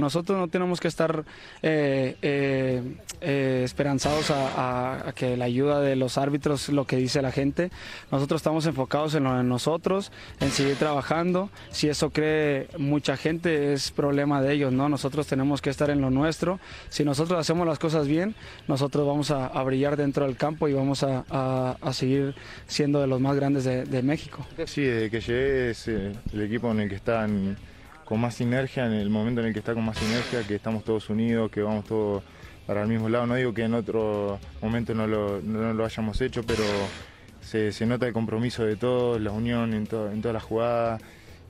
Nosotros no tenemos que estar eh, eh, eh, esperanzados a, que la ayuda de los árbitros, lo que dice la gente. Nosotros estamos enfocados en lo de nosotros, en seguir trabajando. Si eso cree mucha gente, es problema de ellos, ¿no? Nosotros tenemos que estar en lo nuestro. Si nosotros hacemos las cosas bien, nosotros vamos a, brillar dentro del campo y vamos a, seguir siendo de los más grandes de, México. Sí, desde que llegué es el equipo en el que están con más sinergia, en el momento en el que está con más sinergia, que estamos todos unidos, que vamos todos para el mismo lado. No digo que en otro momento no lo, no lo hayamos hecho, pero se, se, nota el compromiso de todos, la unión en, en todas las jugadas.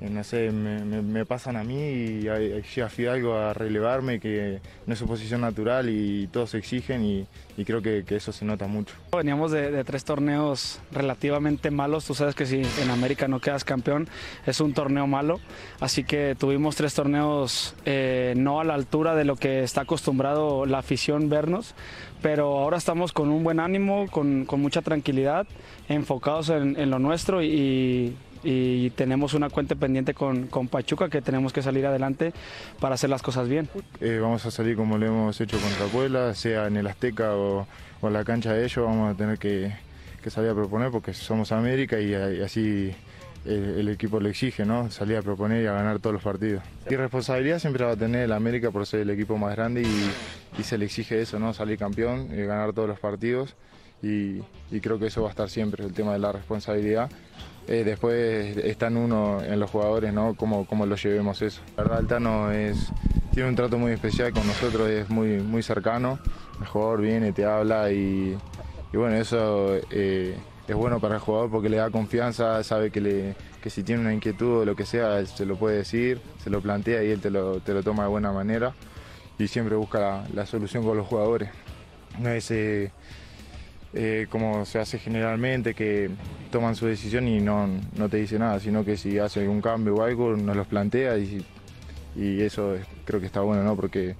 Eh, no sé, me, pasan a mí y llega Fidalgo a relevarme, que no es su posición natural y todos exigen y, creo que, eso se nota mucho. Veníamos de, tres torneos relativamente malos, tú sabes que si en América no quedas campeón es un torneo malo, así que tuvimos tres torneos eh, no a la altura de lo que está acostumbrado la afición vernos, pero ahora estamos con un buen ánimo, con, mucha tranquilidad, enfocados en, en lo nuestro y y tenemos una cuenta pendiente con, con, Pachuca que tenemos que salir adelante para hacer las cosas bien. Eh, vamos a salir como lo hemos hecho contra Puebla, sea en el Azteca o, en la cancha de ellos, vamos a tener que, salir a proponer porque somos América y, así el, equipo lo exige, ¿no? Salir a proponer y a ganar todos los partidos. Y responsabilidad siempre va a tener el América por ser el equipo más grande y, se le exige eso, ¿no? Salir campeón, y ganar todos los partidos y, y creo que eso va a estar siempre, el tema de la responsabilidad. Eh, después está en uno, en los jugadores, ¿no? Cómo, cómo lo llevemos eso. La verdad, Altano es, tiene un trato muy especial con nosotros, es muy, muy cercano. El jugador viene, te habla y, bueno, eso eh, es bueno para el jugador porque le da confianza, sabe que, le, que si tiene una inquietud o lo que sea, se lo puede decir, se lo plantea y él te lo, te lo toma de buena manera y siempre busca la, solución con los jugadores. No es, eh, eh, como se hace generalmente, que toman su decisión y no, no te dice nada, sino que si hace algún cambio o algo, nos los plantea y, y eso creo que está bueno, ¿no? Porque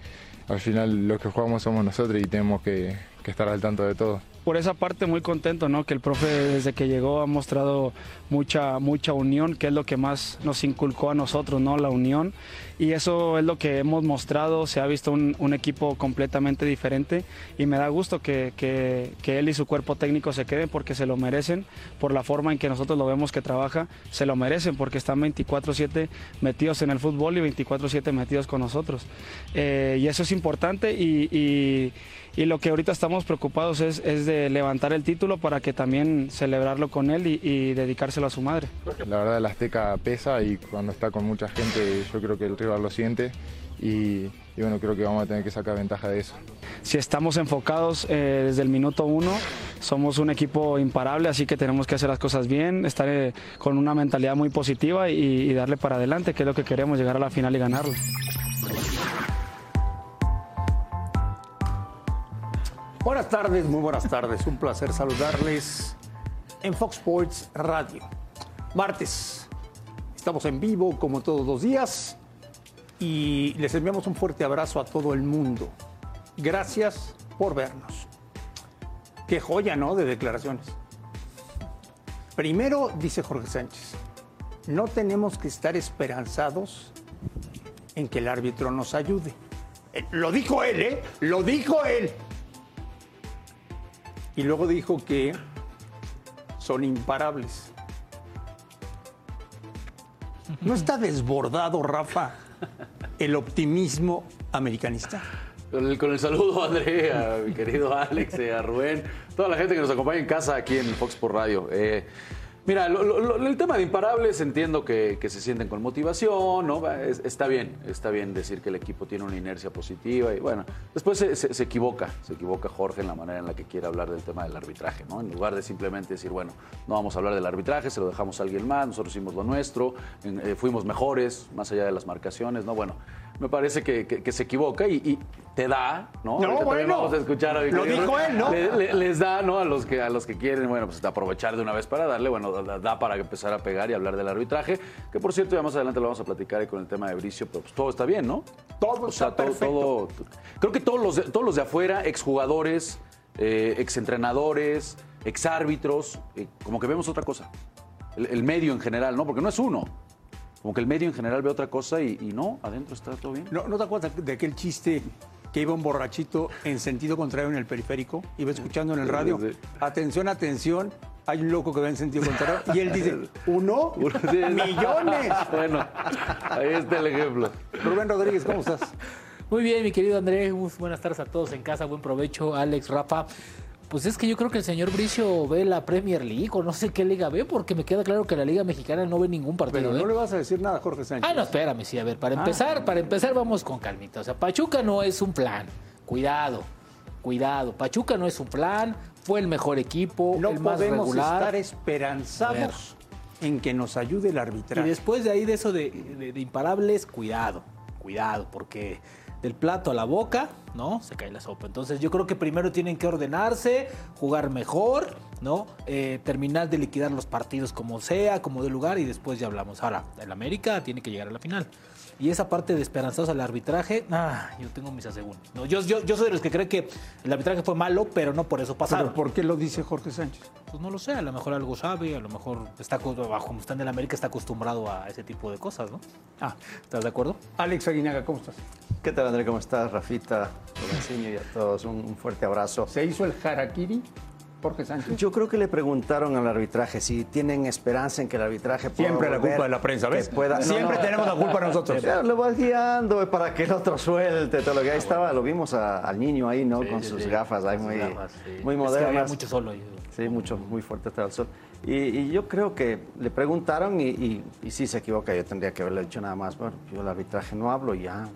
al final los que jugamos somos nosotros y tenemos que, que estar al tanto de todo por esa parte muy contento, ¿no? Que el profe desde que llegó ha mostrado mucha, mucha unión, que es lo que más nos inculcó a nosotros, ¿no? La unión. Y eso es lo que hemos mostrado, se ha visto un, equipo completamente diferente y me da gusto que, que, él y su cuerpo técnico se queden porque se lo merecen, por la forma en que nosotros lo vemos que trabaja, se lo merecen porque están 24/7 metidos en el fútbol y 24/7 metidos con nosotros. Eh, y eso es importante y y lo que ahorita estamos preocupados es, es, de levantar el título para que también celebrarlo con él y, dedicárselo a su madre. La verdad el Azteca pesa y cuando está con mucha gente yo creo que el rival lo siente y, bueno, creo que vamos a tener que sacar ventaja de eso. Si estamos enfocados eh, desde el minuto uno, somos un equipo imparable, así que tenemos que hacer las cosas bien, estar eh, con una mentalidad muy positiva y, y darle para adelante, que es lo que queremos, llegar a la final y ganarlo. Buenas tardes, muy buenas tardes. Un placer saludarles en Fox Sports Radio. Martes, estamos en vivo como todos los días y les enviamos un fuerte abrazo a todo el mundo. Gracias por vernos. Qué joya, ¿no? De declaraciones. Primero, dice Jorge Sánchez, no tenemos que estar esperanzados en que el árbitro nos ayude. Eh, lo dijo él, ¿eh? Lo dijo él. Y luego dijo que son imparables. ¿No está desbordado, Rafa, el optimismo americanista? Con el, saludo a Andrea, mi querido Alex, a Rubén, toda la gente que nos acompaña en casa aquí en Fox por Radio. Eh, Mira, el tema de imparables entiendo que, se sienten con motivación, ¿no? está bien, está bien decir que el equipo tiene una inercia positiva y bueno, después se, equivoca, se equivoca Jorge en la manera en la que quiere hablar del tema del arbitraje, ¿no? En lugar de simplemente decir, bueno, no vamos a hablar del arbitraje, se lo dejamos a alguien más, nosotros hicimos lo nuestro, eh, fuimos mejores, más allá de las marcaciones, ¿no? Bueno, me parece que, se equivoca y, te da, ¿no? No, bueno, vamos a escuchar a Lo dijo él, ¿no? les da, ¿no? A los que a los que quieren, bueno, pues aprovechar de una vez para darle, bueno, da, para empezar a pegar y hablar del arbitraje, que por cierto, ya más adelante lo vamos a platicar con el tema de Bricio, pero pues todo está bien, ¿no? Todo está perfecto. creo que todos los de, todos los de afuera, exjugadores, eh, exentrenadores, exárbitros, eh, como que vemos otra cosa. El, el medio en general, ¿no? Porque no es uno como que el medio en general ve otra cosa y, y no, adentro está todo bien. ¿No, ¿No te acuerdas de aquel chiste que iba un borrachito en sentido contrario en el periférico? Iba escuchando en el radio. Atención, atención. Hay un loco que va en sentido contrario. Y él dice, ¿uno? ¡Millones! Bueno, ahí está el ejemplo. Rubén Rodríguez, ¿cómo estás? Muy bien, mi querido Andrés. Buenas tardes a todos en casa. Buen provecho, Alex, Rafa. Pues es que yo creo que el señor Bricio ve la Premier League o no sé qué liga ve, porque me queda claro que la Liga Mexicana no ve ningún partido. Pero ¿eh? no le vas a decir nada a Jorge Sánchez. Ah, no, espérame, sí, a ver, para empezar, para empezar vamos con calmita. O sea, Pachuca no es un plan. Cuidado, cuidado. Pachuca no es un plan, fue el mejor equipo, no el más podemos regular. estar esperanzados en que nos ayude el Y arbitraje. después de ahí de eso de, de- de imparables, cuidado, cuidado, porque del plato a la boca, ¿no? Se cae la sopa. Entonces yo creo que primero tienen que ordenarse, jugar mejor, ¿no? Eh, terminar de liquidar los partidos como sea, como de lugar, y después ya hablamos. Ahora, el América tiene que llegar a la final. Y esa parte de esperanzados al arbitraje, ah, yo tengo mis asegúnes. No, yo, yo, yo soy de los que cree que el arbitraje fue malo, pero no por eso pasaron. ¿Pero por qué lo dice Jorge Sánchez? Pues no lo sé, a lo mejor algo sabe, a lo mejor está, como está en el América, está acostumbrado a ese tipo de cosas, ¿no? Ah, ¿Estás de acuerdo? Alex Aguinaga, ¿cómo estás? ¿Qué tal, André? ¿Cómo estás? Rafita, Lorenziño y a todos un, un fuerte abrazo. ¿Se hizo el harakiri, Jorge Sánchez? Yo creo que le preguntaron al arbitraje si tienen esperanza en que el arbitraje pueda Siempre la culpa de la prensa, ¿ves? pueda- no, Siempre no. tenemos la culpa nosotros. Pero lo vas guiando para que el otro suelte todo lo que ahí estaba. Lo vimos a- al niño ahí, ¿no? Con sí, sus sí. gafas ahí muy, gafas, sí. muy Es que había modernas. mucho solo ahí. Sí, mucho, muy fuerte estaba el sol. Y, y yo creo que le preguntaron y, y, y sí se equivoca. Yo tendría que haberle dicho nada más, bueno, yo el arbitraje no hablo, ya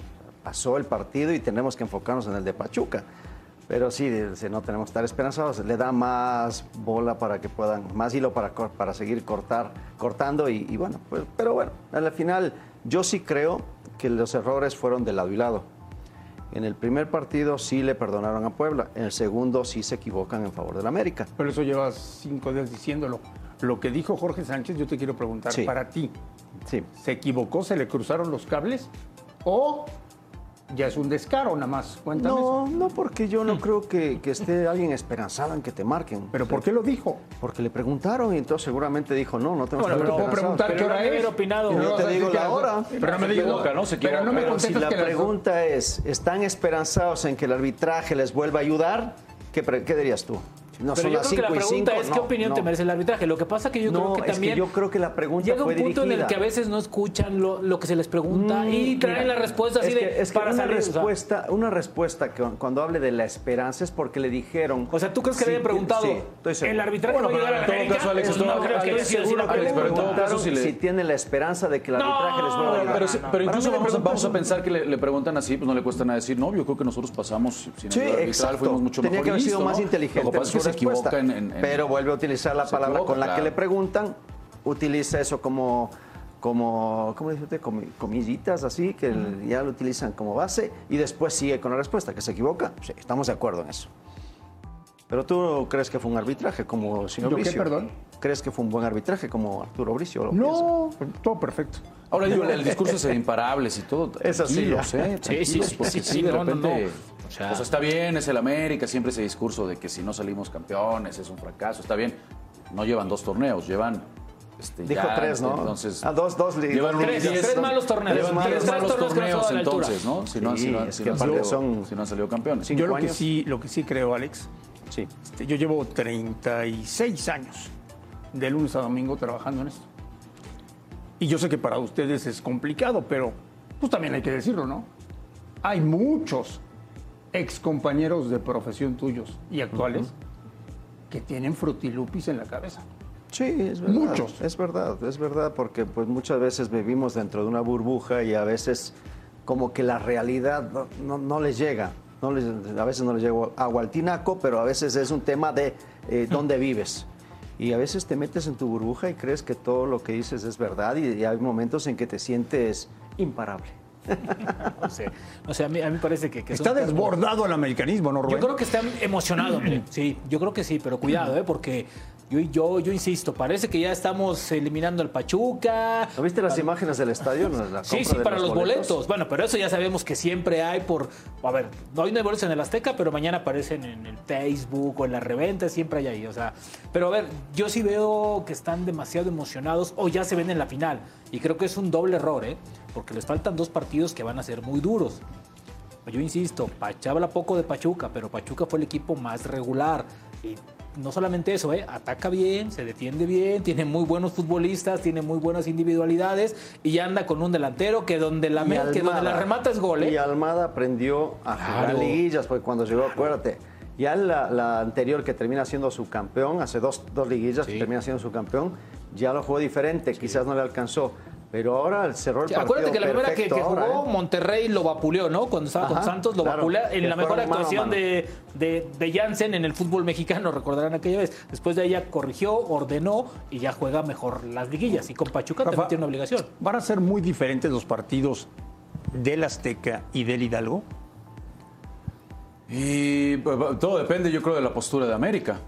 pasó el partido y tenemos que enfocarnos en el de Pachuca. Pero sí, no tenemos que estar esperanzados. Le da más bola para que puedan, más hilo para, para seguir cortar, cortando. Y, y bueno, pues, pero bueno, al final yo sí creo que los errores fueron de lado y lado. En el primer partido sí le perdonaron a Puebla, en el segundo sí se equivocan en favor del América. Pero eso llevas cinco días diciéndolo. Lo que dijo Jorge Sánchez, yo te quiero preguntar, Sí. para ti, Sí, ¿se equivocó, se le cruzaron los cables? ¿O ya es un descaro nada más? Cuéntame No, eso. no, porque yo no creo que, que esté alguien esperanzado en que te marquen. ¿Pero por qué lo dijo? Porque le preguntaron y entonces seguramente dijo, no, no tenemos Bueno, que pero puedo preguntar qué hora es. opinado. Y no te digo que la hora. Pero no me equivoca, ¿no? Se Pero no me Pero si la que las- pregunta es, ¿están esperanzados en que el arbitraje les vuelva a ayudar? ¿Qué, qué dirías tú? No Pero son yo las creo que la 5 y pregunta 5. es qué opinión te merece el arbitraje. Lo que pasa que yo No, creo que es que también yo creo que la pregunta llega un fue punto en el dirigida. que a veces no escuchan lo, lo que se les pregunta Mm, y traen mira, la respuesta así es de que, es que para una salir, o sea. respuesta, una respuesta que cuando hable de la esperanza es porque le dijeron. O sea, ¿tú crees que Sí, le hayan preguntado sí, el arbitraje Bueno, va a pero ayudar a en todo América? caso, Alex, esto no no- creo que seguro que le Alex, pero en todo pregunta. caso, preguntaron si tienen la esperanza de que el No, arbitraje les vuelva a no, ayudar. Pero, incluso vamos, a, pensar que le, preguntan así, pues no le cuesta nada decir, no, yo creo que nosotros pasamos sin exacto. fuimos mucho Tenía mejor que haber sido más ¿no? inteligente. Es se respuesta. equivoca en, en- en- Pero vuelve a utilizar la palabra equivoca, con la que le preguntan, utiliza eso como, como ¿cómo dice usted? Comi- Comillitas así, que el- ya lo utilizan como base y después sigue con la respuesta. ¿Que se equivoca? Sí, estamos de acuerdo en eso. Pero tú crees que fue un arbitraje como el señor ¿Yo qué, Bricio? perdón? ¿Crees que fue un buen arbitraje como Arturo Bricio? ¿Lo piensa? No, todo perfecto. Ahora digo, el discurso es de imparables y todo. Eso sí, tranquilos, ya. ¿eh? Sí, sí, sí, porque sí, sí, sí, de no, no, repente. no. O sea- pues está bien, es el América, siempre ese discurso de que si no salimos campeones es un fracaso. Está bien, no llevan dos torneos, llevan. Este, Dijo ya, tres, ¿no? Entonces, Ah, dos, dos, llevan Tres, malos torneos. tres Llevan malos- tres tres malos torneos a la entonces, ¿no? Si no, han- Sí, si no si no salido- son- si no han salido campeones. Cinco Yo lo que, sí, lo que sí creo, Alex, Sí. este, yo llevo 36 años de lunes a domingo trabajando en esto. Y yo sé que para ustedes es complicado, pero pues también hay que decirlo, ¿no? Hay muchos ex compañeros de profesión tuyos y actuales que tienen frutilupis en la cabeza. Sí, es verdad. Muchos. Es verdad, es verdad, porque pues muchas veces vivimos dentro de una burbuja y a veces como que la realidad no, no- no les llega. No les- a veces no les llega agua al tinaco, pero a veces es un tema de eh, dónde vives. Y a veces te metes en tu burbuja y crees que todo lo que dices es verdad y, y hay momentos en que te sientes imparable. No sé, no sé, a mí, a mí me parece que, Está desbordado el americanismo, ¿no, Rubén? Yo creo que está emocionado. Sí, yo creo que sí, pero cuidado, ¿eh? porque Yo, yo, yo insisto, parece que ya estamos eliminando al Pachuca. ¿No viste las imágenes del estadio? La Sí, sí, para los boletos. Bueno, pero eso ya sabemos que siempre hay por... A ver, hoy no hay boletos en el Azteca, pero mañana aparecen en el Facebook o en la reventa, siempre hay ahí. O sea, pero a ver, yo sí veo que están demasiado emocionados o ya se ven en la final. Y creo que es un doble error, ¿eh? Porque les faltan dos partidos que van a ser muy duros. Yo insisto, Pacha habla poco de Pachuca, pero Pachuca fue el equipo más regular. Y no solamente eso, ¿eh? ataca bien, se defiende bien, tiene muy buenos futbolistas, tiene muy buenas individualidades y anda con un delantero que donde la, que donde remata es gol. ¿eh? Y Almada aprendió a jugar Claro. liguillas, porque cuando llegó, acuérdate, ya la, la anterior que termina siendo su campeón, hace dos, dos liguillas que termina siendo su campeón, ya lo jugó diferente, quizás no le alcanzó. Pero ahora cerró el Sí, partido Acuérdate que la primera que, jugó ahora, ¿eh? Monterrey lo vapuleó, ¿no? Cuando estaba con Santos lo claro, vapuleó en la mejor mano actuación mano. de, de, de Jansen en el fútbol mexicano, recordarán aquella vez. Después de ella corrigió, ordenó y ya juega mejor las liguillas. Y con Pachuca Rafa, también tiene una obligación. ¿Van a ser muy diferentes los partidos del Azteca y del Hidalgo? Y pues, todo depende, yo creo, de la postura de América,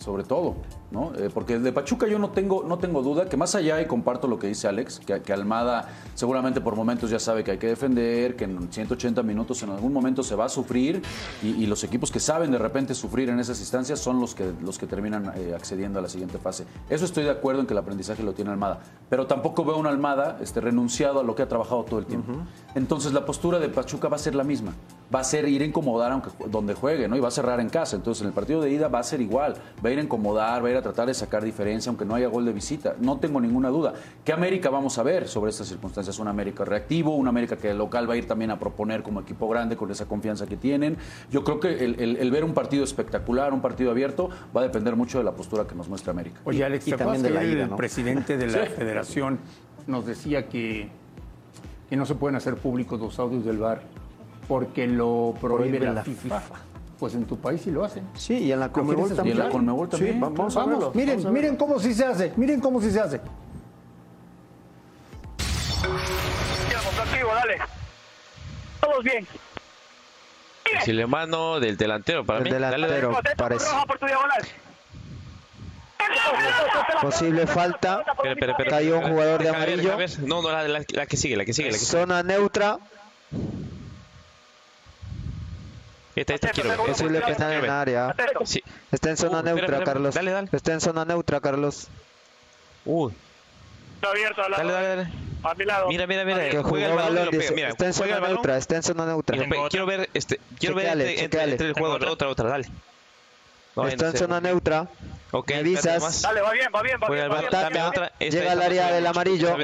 sobre todo, ¿no? Eh, porque de Pachuca yo no tengo, no tengo duda que más allá, y comparto lo que dice Alex, que, que Almada seguramente por momentos ya sabe que hay que defender, que en 180 minutos en algún momento se va a sufrir, y, y los equipos que saben de repente sufrir en esas instancias son los que, los que terminan eh, accediendo a la siguiente fase. Eso estoy de acuerdo en que el aprendizaje lo tiene Almada, pero tampoco veo un Almada este, renunciado a lo que ha trabajado todo el tiempo. Entonces la postura de Pachuca va a ser la misma, va a ser ir a incomodar aunque, donde juegue, ¿no? Y va a cerrar en casa. Entonces en el partido de ida va a ser igual, va a ir a incomodar, va a ir a tratar de sacar diferencia, aunque no haya gol de visita. No tengo ninguna duda. ¿Qué América vamos a ver sobre estas circunstancias? Un América reactivo, un América que el local va a ir también a proponer como equipo grande con esa confianza que tienen. Yo creo que el, el- el ver un partido espectacular, un partido abierto, va a depender mucho de la postura que nos muestra América. Oye, Alex, y ¿te también de la ida, el ¿no? presidente de la Sí. federación nos decía que, que no se pueden hacer públicos los audios del bar porque lo prohíbe, Prohíbe la, la FIFA. Pues en tu país sí lo hacen. Sí, y en la ¿Lo Conmebol también. Y en la Conmebol también, Sí, vamos, a Vamos, verlo. miren, vamos a miren cómo sí se hace, miren cómo sí se hace. activo, dale. Todos bien. Posible mano del delantero para El mí. Dale, dale. delantero parece. Posible falta. Espera, espera. Cayó un jugador de amarillo. No, no, la, la- la que sigue, la que sigue, la que sigue. Zona neutra. Esta, esta quiero ver. Quiero en área. Sí. Está en zona Uh, neutra, espera, Carlos. dale, dale. Está en zona neutra, Carlos. Uy, Está abierto al lado. dale, dale, dale. A mi lado. Mira, mira, mira. Que jugó Juega el balón y balón, lo pega. dice. Mira, Está en zona neutra, está en zona neutra. Quiero ver, este, quiero ver entre, entre- chequeale. entre el jugador. Otra, otra, dale. No, Está en zona neutra. Ok, Me avisas. Dale, va bien, va bien, va va otra. Llega al área del amarillo.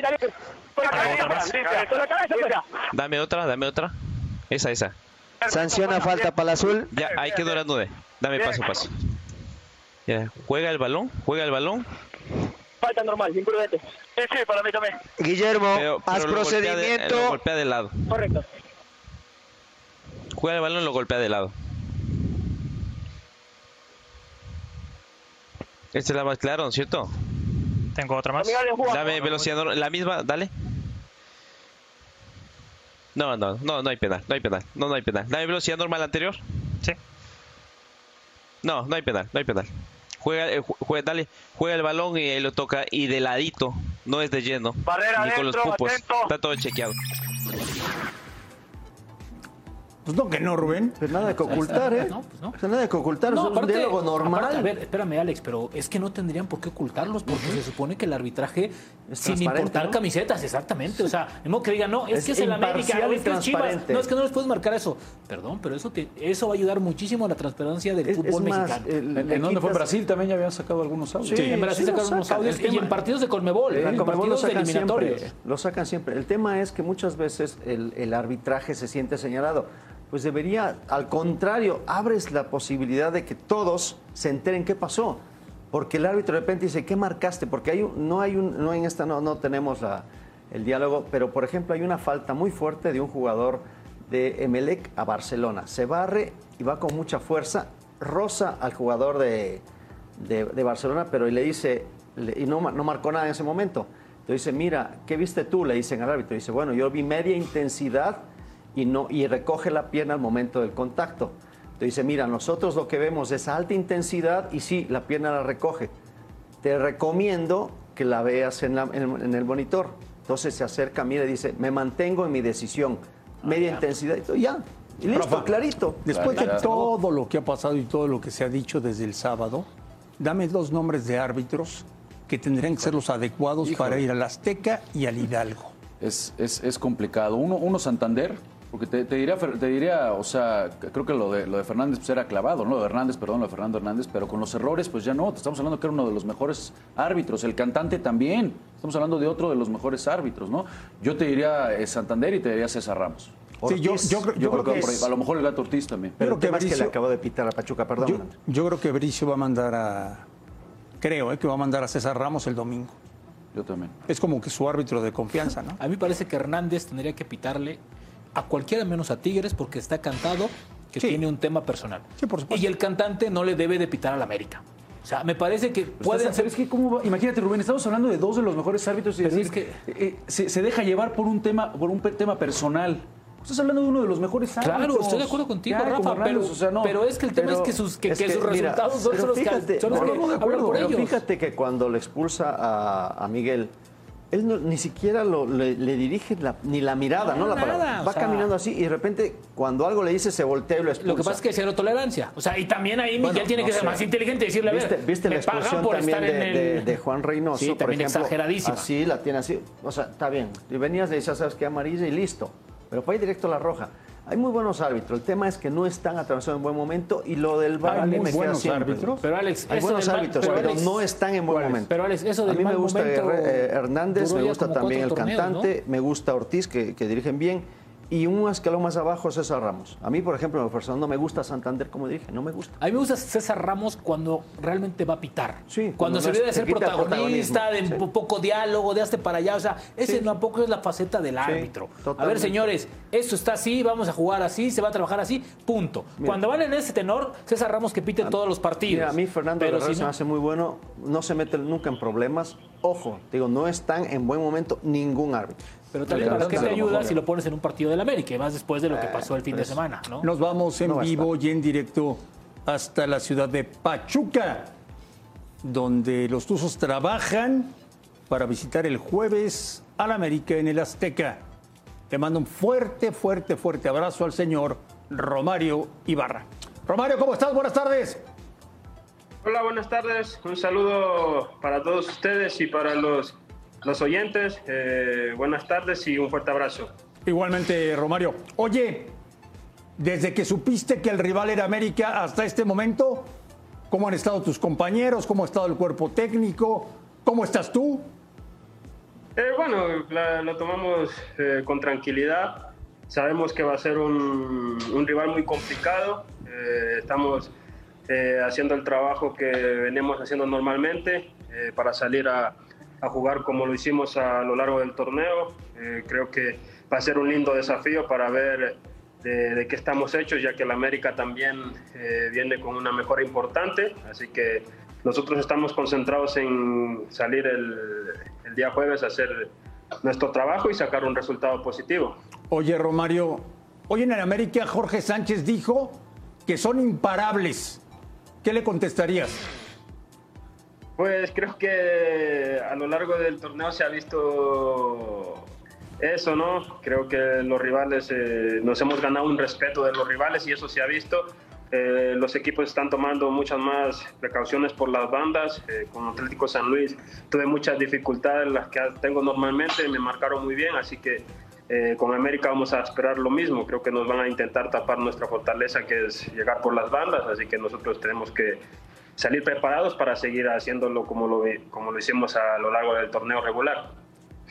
Dame otra, dame otra. Esa, esa. Sanciona falta para el azul. Ya, ahí quedó la nube. Dame paso, paso. Ya, juega el balón, juega el balón. Falta normal, imprudente. Sí, sí, para mí también. Guillermo, Pero, haz pero lo golpea de- lo procedimiento. golpea de lado. Correcto. Juega el balón y lo golpea de lado. Esta es la más clara, ¿no es cierto? Tengo otra más. Dame velocidad, la misma, dale. No, no, no, no hay penal, no hay penal, no, no hay penal. Dame velocidad normal anterior. Sí. No, no hay penal, no hay penal. Juega, eh, ju- juega, dale, juega el balón y ahí lo toca y de ladito, no es de lleno. Barrera ni con los adentro, pupos. atento. Está todo chequeado. Pues no, que no, Rubén. Pues nada que ocultar, ¿eh? No, pues no. Pues nada que ocultar, No, es un diálogo normal. aparte, a ver, espérame, Alex, pero es que no tendrían por qué ocultarlos porque se supone que el arbitraje, Es sin importar ¿no? camisetas, exactamente. O sea, no que digan, no, es, Es que es el América, no, es que es Chivas, no, es que no les puedes marcar eso. Perdón, pero eso, te- eso va a ayudar muchísimo a la transparencia del Es- fútbol es más, mexicano. el- ¿En, dónde fue? Brasil también ya habían sacado algunos audios. Sí, en Brasil sí sacaron unos sacan. audios y tema- en partidos de Colmebol, en partidos eliminatorios. lo sacan siempre. El tema es que muchas veces el arbitraje se siente señalado. Pues debería, al contrario, abres la posibilidad de que todos se enteren qué pasó. Porque el árbitro de repente dice, ¿qué marcaste? Porque hay un- no hay un, no en esta no, no tenemos el diálogo, pero por ejemplo hay una falta muy fuerte de un jugador de Emelec a Barcelona. Se barre y va con mucha fuerza, roza al jugador de, de, Barcelona, pero le dice, y no, no marcó nada en ese momento. Entonces dice, mira, ¿qué viste tú? Le dicen al árbitro. Dice, bueno, yo vi media intensidad y, no, y recoge la pierna al momento del contacto. Entonces dice, mira, nosotros lo que vemos es alta intensidad y sí, la pierna la recoge. te recomiendo que la veas en, la- en- en el monitor. Entonces se acerca a mí y le dice, me mantengo en mi decisión, media intensidad y todo, ya. Y listo, clarito. Después Claro. de todo lo que ha pasado y todo lo que se ha dicho desde el sábado, dame dos nombres de árbitros que tendrían que ser los adecuados Híjole. para ir al Azteca y al Hidalgo. Es, es, es complicado. Uno, uno Santander, porque te, te diría, te diría, o sea, creo que lo de, lo de Fernández pues, era clavado, ¿no? Lo de Hernández, perdón, lo de Fernando Hernández, pero con los errores, pues ya no. Te estamos hablando que era uno de los mejores árbitros. El cantante también. Estamos hablando de otro de los mejores árbitros, ¿no? Yo te diría eh, Santander y te diría César Ramos. Sí, yo, yo creo- yo creo que por ahí. es- A lo mejor el gato Ortiz también. Pero Yo el creo tema que es que le acabo de pitar a Pachuca, perdón. yo, yo creo que Bricio va a mandar a. Creo eh, que va a mandar a César Ramos el domingo. Yo también. Es como que su árbitro de confianza, ¿no? A mí parece que Hernández tendría que pitarle a cualquiera menos a Tigres porque está cantado que Sí. tiene un tema personal. Sí, por supuesto. Y el cantante no le debe de pitar al América. O sea, me parece que Pueden pueden ser... es que cómo va- imagínate Rubén, estamos hablando de dos de los mejores árbitros y Pero decir es que- eh, se, se deja llevar por un tema por un tema personal. Estás hablando de uno de los mejores árbitros. Claro, estoy de acuerdo contigo, Ya, Rafa, pero, Hernández, o sea, no. pero es que el tema Pero es que sus, que, es que que, sus mira, resultados son los que, fíjate, son los que no, no, de por Pero ellos. fíjate que cuando le expulsa a, a Miguel, él no- ni siquiera lo- le, le dirige la- ni la mirada, No, no, la nada, palabra. o Va sea- caminando así y de repente cuando algo le dice se voltea y lo expulsa. Lo que pasa es que hay cero tolerancia. O sea, y también ahí Miguel Bueno, tiene que ser más inteligente y decirle, a ver, ¿Viste, viste la me expulsión por también estar de, en de- el... de Juan Reynoso? Sí, por también ejemplo? exageradísima. Así, la tiene así. O sea, está bien. Y venías, le decías, ¿sabes qué? Amarilla y listo. Pero ir directo a la roja. Hay muy buenos árbitros. El tema es que no están atravesando en buen momento y lo del VAR a Hay mí muy me queda buenos siempre. árbitros. Pero Alex, Hay buenos árbitros, pero, pero, Alex, no están en buen momento. Pero, Alex, eso a del mí me gusta eh, Hernández, me gusta también el torneos, cantante, me gusta Ortiz, que, que dirigen bien. Y un escalón más abajo, César Ramos. A mí, por ejemplo, en lo personal, no me gusta Santander como dirige, no me gusta. A mí me gusta César Ramos cuando realmente va a pitar. Sí, cuando cuando se olvida de ser protagonista, de poco diálogo, de hazte para allá. O sea, ese Sí. tampoco es la faceta del árbitro. a ver, señores, esto está así, vamos a jugar así, se va a trabajar así, punto. Cuando van en ese tenor, César Ramos que pite todos los partidos. Mira, a mí Fernando Pero si se me hace muy bueno, no se mete nunca en problemas. Ojo, digo, no están en buen momento ningún árbitro. Pero también, Pero ¿para qué te ayuda si lo pones en un partido del América? Y más después de lo que Eh, pasó el fin de semana, ¿no? Nos vamos en No va a vivo y en directo hasta la ciudad de Pachuca, donde los Tuzos trabajan para visitar el jueves al América en el Azteca. Le mando un fuerte, fuerte, fuerte abrazo al señor Romario Ibarra. Romario, ¿cómo estás? Buenas tardes. Hola, buenas tardes. Un saludo para todos ustedes y para los, los oyentes. Eh, buenas tardes y un fuerte abrazo. Igualmente, Romario. Oye, desde que supiste que el rival era América hasta este momento, ¿cómo han estado tus compañeros? ¿Cómo ha estado el cuerpo técnico? ¿Cómo estás tú? Eh, bueno, la- lo tomamos eh, con tranquilidad. Sabemos que va a ser un, un rival muy complicado. Eh, estamos haciendo el trabajo que venimos haciendo normalmente para salir a, a jugar como lo hicimos a lo largo del torneo. Eh, creo que va a ser un lindo desafío para ver de, qué estamos hechos, ya que el América también eh, viene con una mejora importante. Así que nosotros estamos concentrados en salir el, el día jueves a hacer nuestro trabajo y sacar un resultado positivo. Oye, Romario, hoy en el América Jorge Sánchez dijo que son imparables. ¿Qué le contestarías? Pues creo que a lo largo del torneo se ha visto eso, ¿no? Creo que los rivales, eh, nos hemos ganado un respeto de los rivales y eso se ha visto. Eh, los equipos están tomando muchas más precauciones por las bandas. Eh, con Atlético San Luis tuve muchas dificultades, las que tengo normalmente, me marcaron muy bien, así que eh, con América vamos a esperar lo mismo. Creo que nos van a intentar tapar nuestra fortaleza, que es llegar por las bandas, así que nosotros tenemos que salir preparados para seguir haciéndolo como lo, como lo hicimos a lo largo del torneo regular.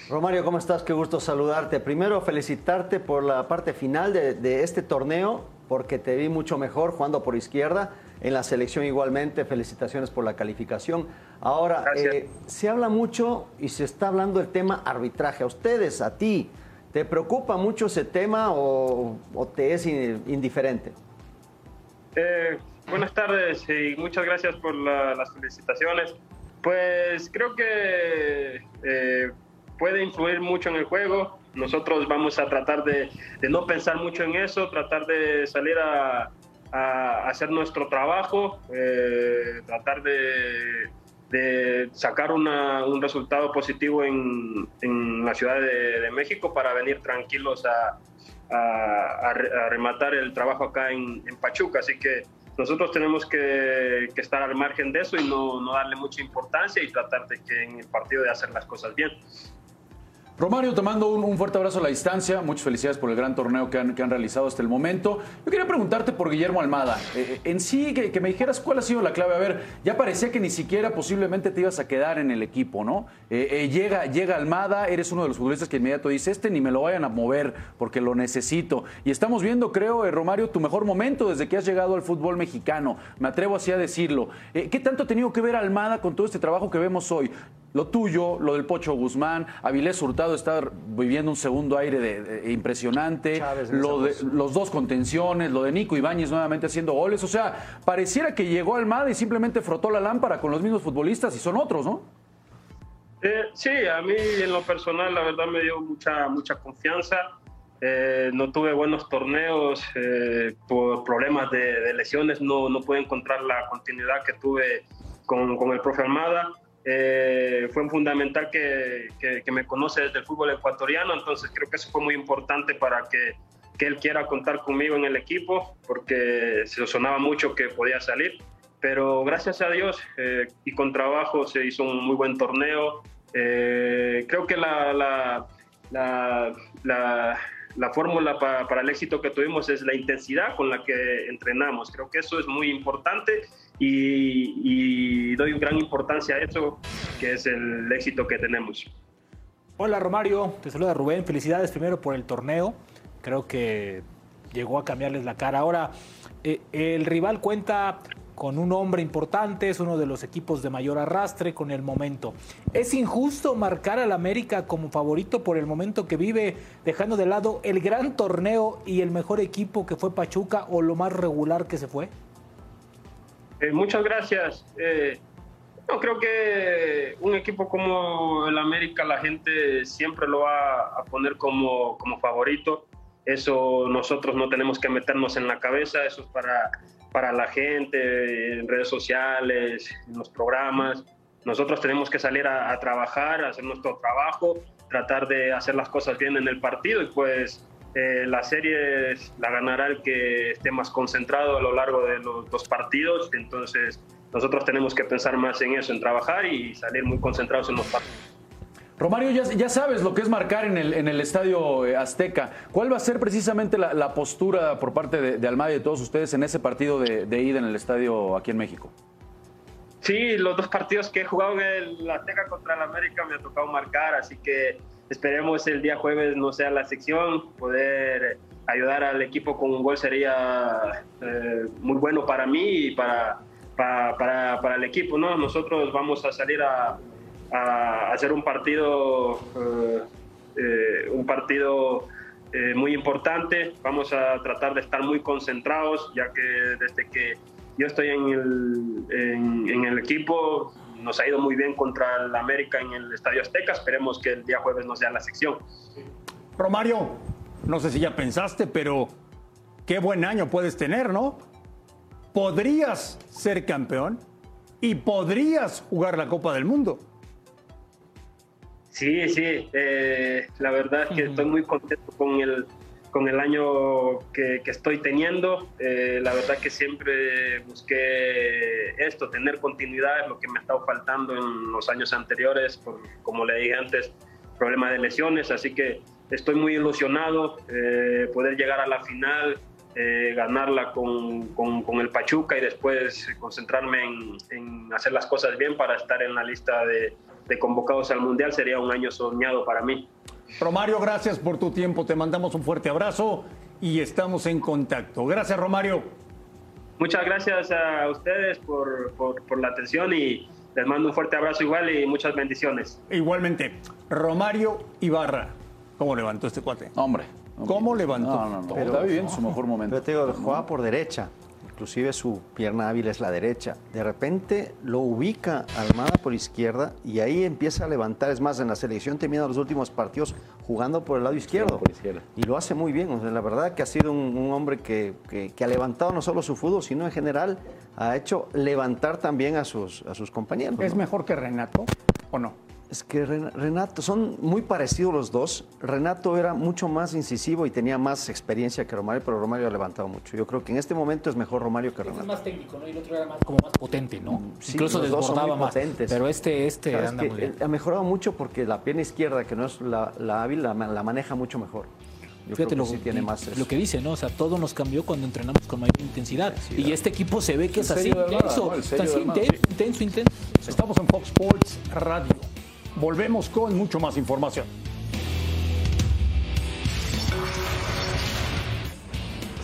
Romario, ¿cómo estás? Qué gusto saludarte. Primero, felicitarte por la parte final de, de este torneo, porque te vi mucho mejor jugando por izquierda. En la selección igualmente, felicitaciones por la calificación. Ahora, eh, se habla mucho y se está hablando del tema arbitraje. A ustedes, a ti, ¿te preocupa mucho ese tema o, o te es in- indiferente? Eh, buenas tardes y muchas gracias por la- las felicitaciones. Pues creo que eh, puede influir mucho en el juego. Nosotros vamos a tratar de, no pensar mucho en eso, tratar de salir a, hacer nuestro trabajo, eh, tratar de, sacar una- un resultado positivo en, la Ciudad de, México para venir tranquilos a rematar el trabajo acá en, en Pachuca. Así que nosotros tenemos que, que estar al margen de eso y no, no darle mucha importancia y tratar de que en el partido de hacer las cosas bien. Romario, te mando un, fuerte abrazo a la distancia. Muchas felicidades por el gran torneo que han, realizado hasta el momento. Yo quería preguntarte por Guillermo Almada. Eh, en sí, que, que me dijeras cuál ha sido la clave. A ver, ya parecía que ni siquiera posiblemente te ibas a quedar en el equipo, ¿no? Eh, eh, llega, llega Almada, eres uno de los futbolistas que inmediato dice, este ni me lo vayan a mover porque lo necesito. Y estamos viendo, creo, eh, Romario, tu mejor momento desde que has llegado al fútbol mexicano. Me atrevo así a decirlo. Eh, ¿Qué tanto ha tenido que ver Almada con todo este trabajo que vemos hoy? Lo tuyo, lo del Pocho Guzmán, Avilés Hurtado está viviendo un segundo aire de- de- impresionante, Chávez lo de, los dos contenciones, lo de Nico Ibáñez nuevamente haciendo goles. O sea, pareciera que llegó Almada y simplemente frotó la lámpara con los mismos futbolistas y son otros, ¿no? Eh, sí, a mí en lo personal la verdad me dio mucha, mucha confianza. Eh, no tuve buenos torneos eh, por problemas de, de lesiones, no, no pude encontrar la continuidad que tuve con, con el profe Almada. Eh, fue fundamental que, que- que me conoce desde el fútbol ecuatoriano, entonces creo que eso fue muy importante para que, que él quiera contar conmigo en el equipo, porque se sonaba mucho que podía salir pero gracias a Dios eh, y con trabajo se hizo un muy buen torneo. Eh, creo que la, la, la, la- la fórmula pa- para el éxito que tuvimos es la intensidad con la que entrenamos. Creo que eso es muy importante y, y doy gran importancia a eso, que es el éxito que tenemos. Hola Romario, te saluda Rubén. Felicidades primero por el torneo. Creo que llegó a cambiarles la cara. Ahora, eh, el rival cuenta con un hombre importante, es uno de los equipos de mayor arrastre con el momento. ¿Es injusto marcar al América como favorito por el momento que vive, dejando de lado el gran torneo y el mejor equipo que fue Pachuca o lo más regular que se fue? Eh, muchas gracias. Eh, no, creo que un equipo como el América la gente siempre lo va a poner como, como favorito. Eso nosotros no tenemos que meternos en la cabeza, eso es para, para la gente, en redes sociales, en los programas. Nosotros tenemos que salir a, a trabajar, a hacer nuestro trabajo, tratar de hacer las cosas bien en el partido y pues eh, la serie la ganará el que esté más concentrado a lo largo de los dos partidos. Entonces, nosotros tenemos que pensar más en eso, en trabajar y salir muy concentrados en los partidos. Romario, ya, ya sabes lo que es marcar en el, en el estadio eh, Azteca. ¿Cuál va a ser precisamente la, la postura por parte de, de Almada y de todos ustedes en ese partido de, de ida en el estadio aquí en México? Sí, los dos partidos que he jugado en el Azteca contra el América me ha tocado marcar, así que esperemos el día jueves no sea la sección, poder ayudar al equipo con un gol sería eh, muy bueno para mí y para, para, para- el equipo. ¿no? Nosotros vamos a salir a, hacer un partido, eh, eh, un partido muy importante. Vamos a tratar de estar muy concentrados, ya que desde que yo estoy en el, en el equipo nos ha ido muy bien contra el América en el Estadio Azteca. Esperemos que el día jueves no sea la sección. Romario, no sé si ya pensaste, pero qué buen año puedes tener, ¿no? Podrías ser campeón y podrías jugar la Copa del Mundo. Sí, sí, eh, la verdad es que estoy muy contento con el, con el año que, estoy teniendo. Eh, la verdad que siempre busqué esto, tener continuidad es lo que me ha estado faltando en los años anteriores, por, como le dije antes, problema de lesiones, así que estoy muy ilusionado, eh, poder llegar a la final, eh, ganarla con, el Pachuca y después concentrarme en, en hacer las cosas bien para estar en la lista de, de convocados al Mundial sería un año soñado para mí. Romario, gracias por tu tiempo. Te mandamos un fuerte abrazo y estamos en contacto. Gracias, Romario. Muchas gracias a ustedes por, por- por la atención y les mando un fuerte abrazo igual y muchas bendiciones. Igualmente, Romario Ibarra. ¿Cómo levantó este cuate? Hombre. ¿Cómo levantó? No, no, no. está viviendo su mejor momento. Pero te digo, jugaba por derecha. Inclusive su pierna hábil es la derecha. De repente lo ubica Almada por izquierda y ahí empieza a levantar. Es más, en la selección terminando los últimos partidos, jugando por el lado izquierdo. por izquierda. Y lo hace muy bien. O sea, la verdad que ha sido un, un hombre que, que- que ha levantado no solo su fútbol, sino en general ha hecho levantar también a sus, a sus compañeros. ¿Es ¿no? mejor que Renato o no? Es que Ren- Renato, son muy parecidos los dos. Renato era mucho más incisivo y tenía más experiencia que Romario, pero Romario ha levantado mucho. Yo creo que en este momento es mejor Romario que Es Renato. más técnico, ¿no? Y el otro era más, como más potente, ¿no? Sí, Incluso los dos son muy más. potentes. Pero este, este ¿Sabes anda muy bien. Ha mejorado mucho porque la pierna izquierda, que no es la, la hábil, la, la maneja mucho mejor. Yo Fíjate creo lo, que sí tiene más lo que dice, ¿no? O sea, todo nos cambió cuando entrenamos con mayor intensidad. y este equipo se ve que es así, intenso. ¿no? Intenso, intenso, intenso. Estamos en Fox Sports Radio. Volvemos con mucho más información.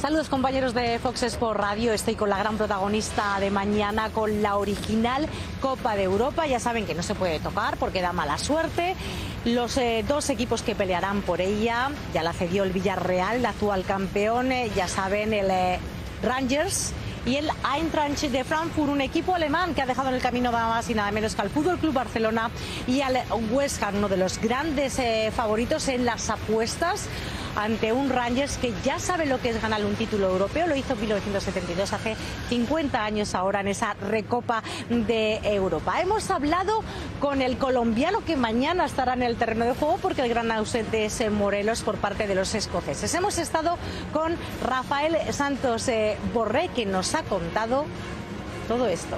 Saludos compañeros de Fox Sport Radio, estoy con la gran protagonista de mañana, con la original Copa de Europa. Ya saben que no se puede tocar porque da mala suerte. Los eh, dos equipos que pelearán por ella, ya la cedió el Villarreal, el actual campeón, eh, ya saben, el eh, Rangers y el Eintracht de Frankfurt, un equipo alemán que ha dejado en el camino nada más y nada menos que al Fútbol Club Barcelona y al West Ham, uno de los grandes eh, favoritos en las apuestas ante un Rangers que ya sabe lo que es ganar un título europeo, lo hizo en 1972, hace 50 años ahora en esa Recopa de Europa. Hemos hablado con el colombiano que mañana estará en el terreno de juego porque el gran ausente es eh, Morelos por parte de los escoceses. Hemos estado con Rafael Santos eh, Borré que nos ha contado todo esto.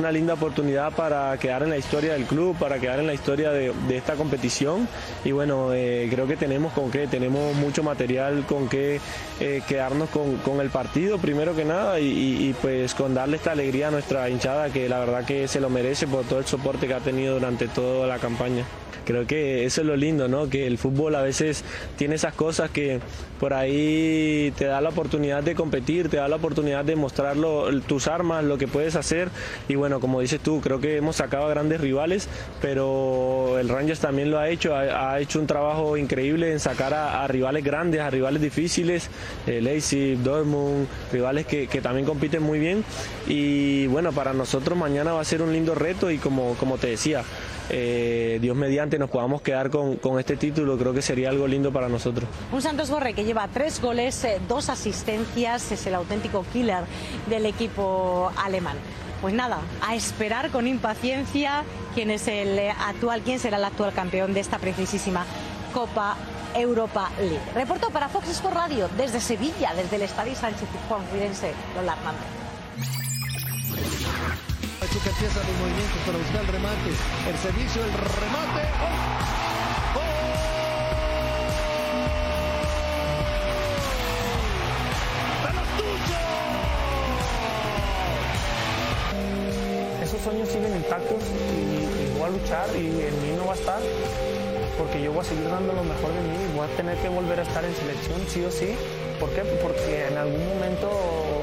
Una linda oportunidad para quedar en la historia del club, para quedar en la historia de, esta competición y bueno, eh, creo que tenemos con qué, tenemos mucho material con qué eh, quedarnos con, el partido primero que nada y- y, pues con darle esta alegría a nuestra hinchada que la verdad que se lo merece por todo el soporte que ha tenido durante toda la campaña. Creo que eso es lo lindo, ¿no? Que el fútbol a veces tiene esas cosas que por ahí te da la oportunidad de competir, te da la oportunidad de mostrar lo- tus armas, lo que puedes hacer. Y bueno, como dices tú, creo que hemos sacado a grandes rivales, pero el Rangers también lo ha hecho, ha, ha hecho un trabajo increíble en sacar a, a rivales grandes, a rivales difíciles, eh, Leipzig, Dortmund, rivales que, que también compiten muy bien. Y bueno, para nosotros mañana va a ser un lindo reto y como, como te decía, eh, Dios mediante nos podamos quedar con, con este título, creo que sería algo lindo para nosotros. Un Santos Borré que lleva tres goles, eh, dos asistencias, es el auténtico killer del equipo alemán. Pues nada, a esperar con impaciencia quién es el actual, quién será el actual campeón de esta precisísima Copa Europa League. Reportó para Fox Sport Radio desde Sevilla, desde el Estadio Sánchez Pizjuán, cuídense, Lola Hernández. Pachuca empieza los movimientos para buscar el remate. El servicio, el remate. Esos sueños siguen intactos y, y voy a luchar y en mí no va a estar porque yo voy a seguir dando lo mejor de mí y voy a tener que volver a estar en selección sí o sí. ¿Por qué? Porque en algún momento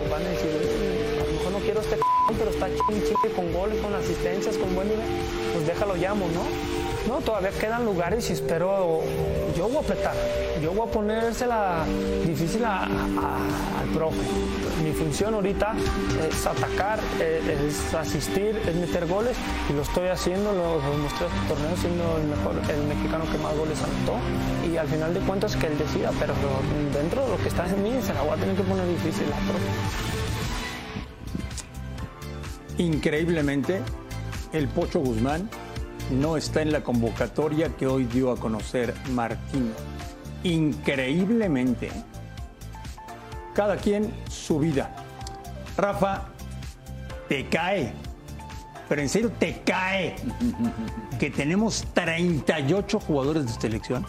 van a decir, pero está ching chingue con goles, con asistencias, con buen nivel, pues déjalo llamo, ¿no? No, todavía quedan lugares y espero, yo voy a apretar, yo voy a ponérsela difícil al profe. Mi función ahorita es atacar, eh, es asistir, es meter goles y lo estoy haciendo, lo demostré este torneo siendo el mejor, el mexicano que más goles anotó y al final de cuentas que él decida, pero dentro de lo que está en mí se la voy a tener que poner difícil al profe. Increíblemente, el Pocho Guzmán no está en la convocatoria que hoy dio a conocer Martín. Increíblemente. Cada quien su vida. Rafa, te cae. Pero en serio, te cae. Que tenemos 38 jugadores de selección.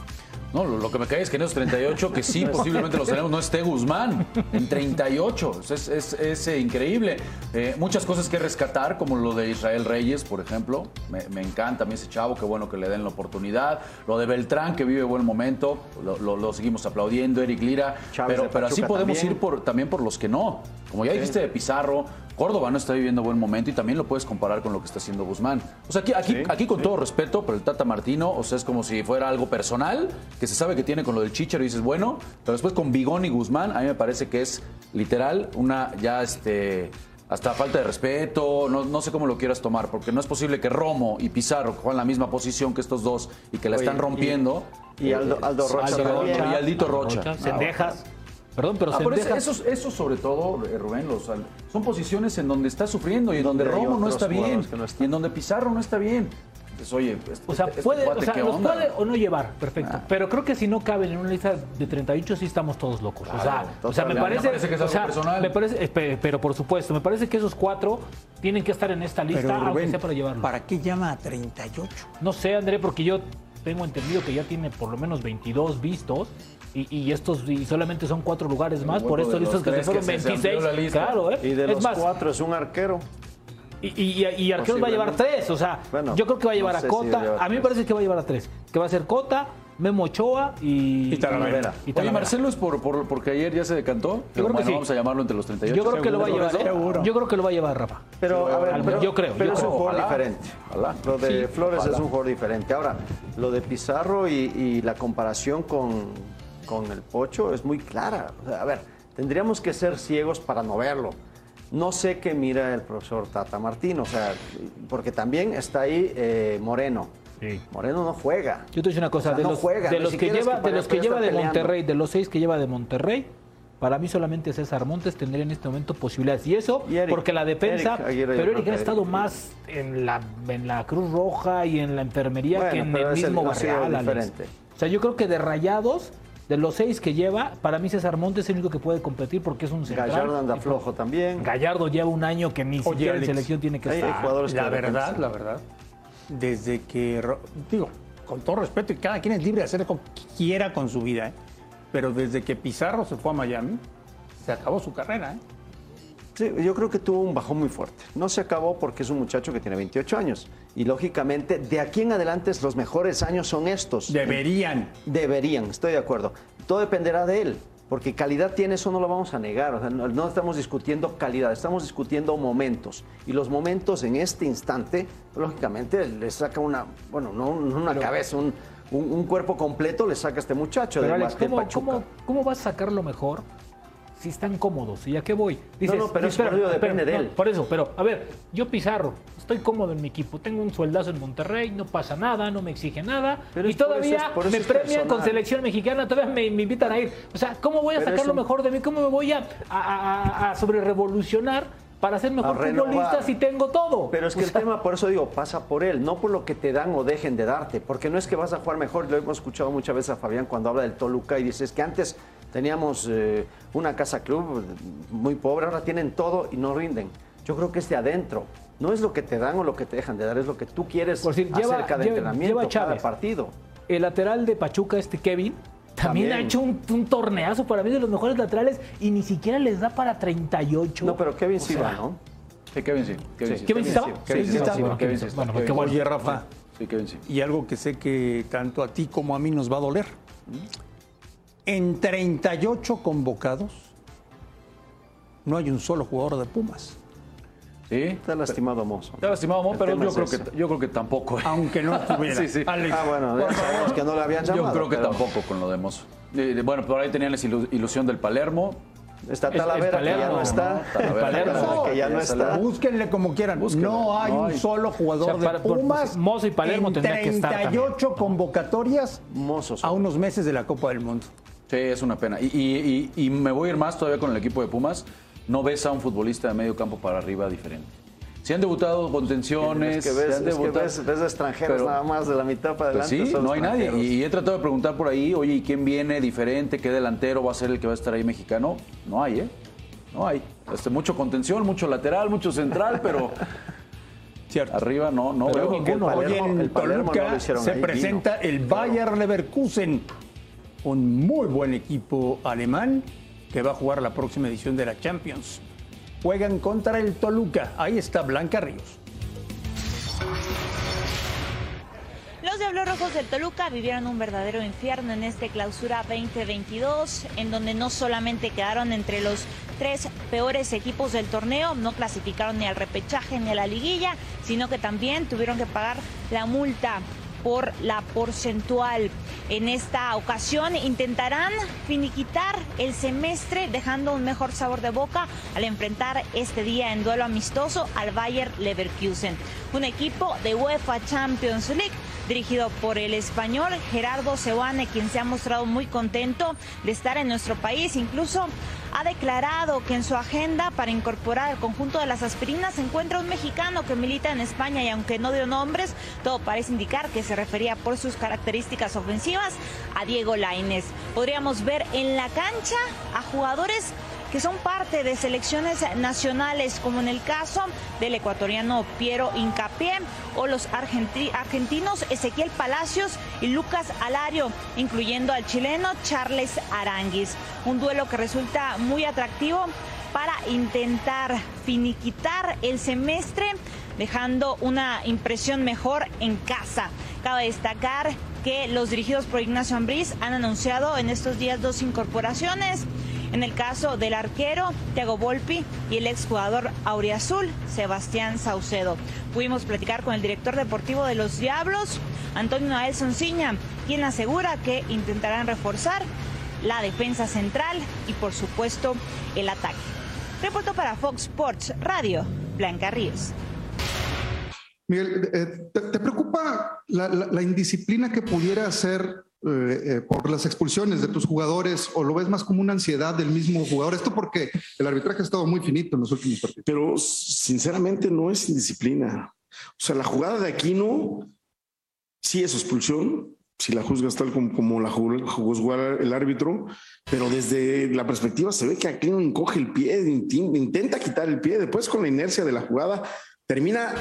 No, lo, que me cae es que en esos 38, que sí, posiblemente los tenemos, no esté Guzmán. En 38. Es, es- es, eh, increíble. Eh, muchas cosas que rescatar, como lo de Israel Reyes, por ejemplo. Me, me encanta a mí ese chavo, qué bueno que le den la oportunidad. Lo de Beltrán, que vive buen momento, lo, lo- lo seguimos aplaudiendo. Eric Lira. Chávez pero pero así podemos también. ir por, también por los que no. Como ya dijiste de Pizarro, Córdoba no está viviendo buen momento y también lo puedes comparar con lo que está haciendo Guzmán. O sea, aquí, aquí, Sí, aquí con sí. todo respeto, pero el Tata Martino, o sea, es como si fuera algo personal, que se sabe que tiene con lo del Chicharo y dices, bueno, pero después con Bigón y Guzmán, a mí me parece que es literal una ya este hasta falta de respeto, no, no sé cómo lo quieras tomar, porque no es posible que Romo y Pizarro que juegan la misma posición que estos dos y que la Oye, están rompiendo, Y Aldo, Aldo Rocha y Aldito Rocha. Cendejas. Perdón, pero Ah, pero es- Cendejas- esos, esos sobre todo, eh, Rubén, los, son posiciones en donde está sufriendo y en donde, Romo no está bien no y en donde Pizarro no está bien. Entonces, oye, este, O sea, este puede, cuate, o sea, ¿qué los onda? puede o no llevar, perfecto. Pero creo que si no caben en una lista de 38 sí estamos todos locos. o, sea, o sea, me parece, Me parece que es o algo sea, personal. me parece, eh, pe- pero por supuesto, me parece que esos cuatro tienen que estar en esta lista, Pero, aunque Rubén, sea para llevarlo. ¿para qué llama a 38? No sé, André, porque yo tengo entendido que ya tiene por lo menos 22 vistos y, y estos y solamente son cuatro lugares más, por los listos que se fueron que se- se 26. amplió la lista. Claro, ¿eh? Y de es los más, cuatro es un arquero. y, y, Arqueros va a llevar tres, o sea, Bueno, yo creo que va a llevar no a si a Cota, llevar a mí me parece que va a llevar a tres, que va a ser Cota, Memo Ochoa y, Y Talavera. y Oye. Marcelo es por, por- porque ayer ya se decantó. creo que bueno, sí. vamos a llamarlo entre los 38. Yo creo que lo va a llevar, ¿eh? Seguro. yo creo que lo va a llevar Rafa. Pero, a ver, Al- pero- yo creo, pero yo es un jugador Ojalá. diferente. Ojalá. Lo de Sí, Flores ojalá. es un jugador diferente. Ahora, lo de Pizarro y, y la comparación con, con el Pocho es muy clara. O sea, a ver, tendríamos que ser ciegos para no verlo. No sé qué mira el profesor Tata Martín, o sea, porque también está ahí eh, Moreno. Moreno no juega. Yo te digo una cosa, O sea, de no los, juega, de ni los que lleva, que de los que lleva de peleando. Monterrey, de los seis que lleva de Monterrey, para mí solamente César Montes tendría en este momento posibilidades. Y eso Y Eric. porque la defensa, Eric Aguirre, yo pero Eric que ha estado Eric. más en la, en la Cruz Roja y en la enfermería Bueno, que en el el- mismo Barreal, diferente. O sea, yo creo que de rayados, de los seis que lleva, para mí César Montes es el único que puede competir porque es un central. Gallardo anda flojo también. Gallardo lleva un año que ni Oye, siquiera en selección tiene que hay- hay estar. jugadores que La de repente verdad, la verdad, desde que, digo, con todo respeto, y cada quien es libre de hacer lo que quiera con su vida, ¿eh? pero desde que Pizarro se fue a Miami, se acabó su carrera. ¿eh? Sí, yo creo que tuvo un bajón muy fuerte. No se acabó porque es un muchacho que tiene 28 años. Y lógicamente, de aquí en adelante, los mejores años son estos. Deberían. Deberían, estoy de acuerdo. Todo dependerá de él. Porque calidad tiene, eso no lo vamos a negar. O sea, no, no estamos discutiendo calidad, estamos discutiendo momentos. Y los momentos en este instante, lógicamente, le saca una, bueno, no, no una cabeza, un, un- un cuerpo completo le saca a este muchacho Pero del Alex, ¿cómo, cómo, cómo vas a sacar lo mejor si están cómodos? ¿Y a qué voy? No, no, pero eso, depende de él. por eso, pero a ver, yo Pizarro, estoy cómodo en mi equipo, tengo un sueldazo en Monterrey, no pasa nada, no me exige nada, Pero y todavía eso me premian con selección mexicana, todavía me, me invitan a ir. O sea, ¿cómo voy a Pero sacar lo un- mejor de mí? ¿Cómo me voy a, a, a, sobre revolucionar para ser mejor futbolista si tengo todo? Pero es que O el tema, por eso digo, pasa por él, no por lo que te dan o dejen de darte, porque no es que vas a jugar mejor, lo hemos escuchado muchas veces a Fabián cuando habla del Toluca y dices que antes teníamos eh, una casa club muy pobre, ahora tienen todo y no rinden. Yo creo que es de adentro, no es lo que te dan o lo que te dejan de dar, es lo que tú quieres Por decir, lleva- hacer cada lleva- entrenamiento, lleva cada partido. el lateral de Pachuca, este Kevin, también, También. ha hecho un, un torneazo para mí de los mejores laterales y ni siquiera les da para 38. No, pero Kevin O sí sea, va, ¿no? Sí, Kevin sí. Kevin Sí, sí. ¿Kevin sí estaba? Kevin Sí, Kevin sí está. bueno, qué bueno. Oye, Rafa, Sí, Kevin sí. y algo que sé que tanto a ti como a mí nos va a doler. En 38 convocados, no hay un solo jugador de Pumas. Sí. Está lastimado Mozo. Está lastimado, Mo, El pero yo creo, que, yo creo que tampoco. ¿eh? Aunque no estuviera. Sí, sí. Alex, Ah, bueno, ya sabemos que no le habían llamado. Yo creo que pero tampoco con lo de Mozo. Eh, bueno, por ahí tenían la ilu- ilusión del Palermo. Está Talavera, que ya no está. Palermo, que ya no está. Búsquenle como quieran. Búsquenle. No hay No un hay. solo jugador O sea, para- de Pumas. Mozo y Palermo en tendría que estar. 38 convocatorias Mozos. a unos meses de la Copa del Mundo. Sí, es una pena. Y, y- y- y me voy a ir más todavía con el equipo de Pumas. No ves a un futbolista de medio campo para arriba diferente. Si han debutado contenciones, Es que si ves, han es que debutado- ves, ves extranjeros Pero- nada más de la mitad para Pues adelante. sí, no hay nadie. Y he tratado de preguntar por ahí, oye, ¿y quién viene diferente? ¿Qué delantero va a ser el que va a estar ahí mexicano? No hay, ¿eh? No hay. Este, mucho contención, mucho lateral, mucho central, pero Cierto. arriba no, no Pero veo ninguno. Palermo- Hoy en el Palermo no Toluca lo hicieron se ahí, presenta el Bayer Leverkusen, un muy buen equipo alemán que va a jugar la próxima edición de la Champions. Juegan contra el Toluca. Ahí está Blanca Ríos. Los Diablos Rojos del Toluca vivieron un verdadero infierno en este clausura 2022, en donde no solamente quedaron entre los tres peores equipos del torneo, no clasificaron ni al repechaje ni a la liguilla, sino que también tuvieron que pagar la multa por la porcentual. En esta ocasión intentarán finiquitar el semestre dejando un mejor sabor de boca al enfrentar este día en duelo amistoso al Bayer Leverkusen, un equipo de UEFA Champions League dirigido por el español Gerardo Seoane, quien se ha mostrado muy contento de estar en nuestro país. Incluso ha declarado que en su agenda para incorporar al conjunto de las aspirinas se encuentra un mexicano que milita en España y aunque no dio nombres, todo parece indicar que se refería por sus características ofensivas a Diego Lainez. Podríamos ver en la cancha a jugadores que son parte de selecciones nacionales, como en el caso del ecuatoriano Piero Incapié o los argentinos Ezequiel Palacios y Lucas Alario, incluyendo al chileno Charles Aranguis. Un duelo que resulta muy atractivo para intentar finiquitar el semestre dejando una impresión mejor en casa. Cabe destacar que los dirigidos por Ignacio Ambriz han anunciado en estos días dos incorporaciones. En el caso del arquero Thiago Volpi y el exjugador Auriazul Sebastián Saucedo. Pudimos platicar con el director deportivo de los Diablos, Antonio Noel Sonciña, quien asegura que intentarán reforzar la defensa central y por supuesto el ataque. Reporto para Fox Sports Radio, Blanca Ríos. Miguel, eh, ¿te, preocupa la, indisciplina que pudiera ser eh, eh, por las expulsiones de tus jugadores o lo ves más como una ansiedad del mismo jugador? Esto porque el arbitraje ha estado muy finito en los últimos partidos. Pero sinceramente no es indisciplina. O sea, la jugada de Aquino sí es expulsión, si la juzgas tal como, la juzgó el árbitro, pero desde la perspectiva se ve que Aquino encoge el pie, intenta quitar el pie, después con la inercia de la jugada termina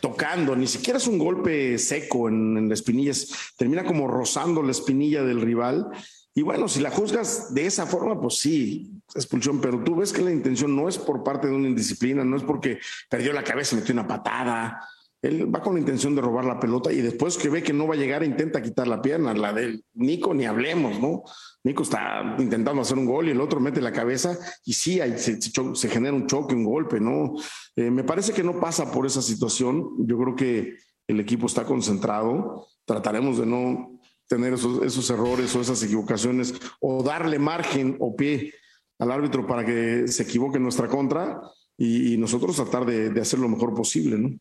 tocando, ni siquiera es un golpe seco en, la espinilla, termina como rozando la espinilla del rival. Y bueno, si la juzgas de esa forma, pues sí, expulsión, pero tú ves que la intención no es por parte de una indisciplina, no es porque perdió la cabeza, metió una patada. Él va con la intención de robar la pelota y después que ve que no va a llegar, intenta quitar la pierna. La de Nico, ni hablemos, ¿no? Nico está intentando hacer un gol y el otro mete la cabeza y sí, se, genera un choque, un golpe, ¿no? Eh, me parece que no pasa por esa situación. Yo creo que el equipo está concentrado. Trataremos de no tener esos, errores o esas equivocaciones o darle margen o pie al árbitro para que se equivoque en nuestra contra y, nosotros tratar de, de hacer lo mejor posible, ¿no?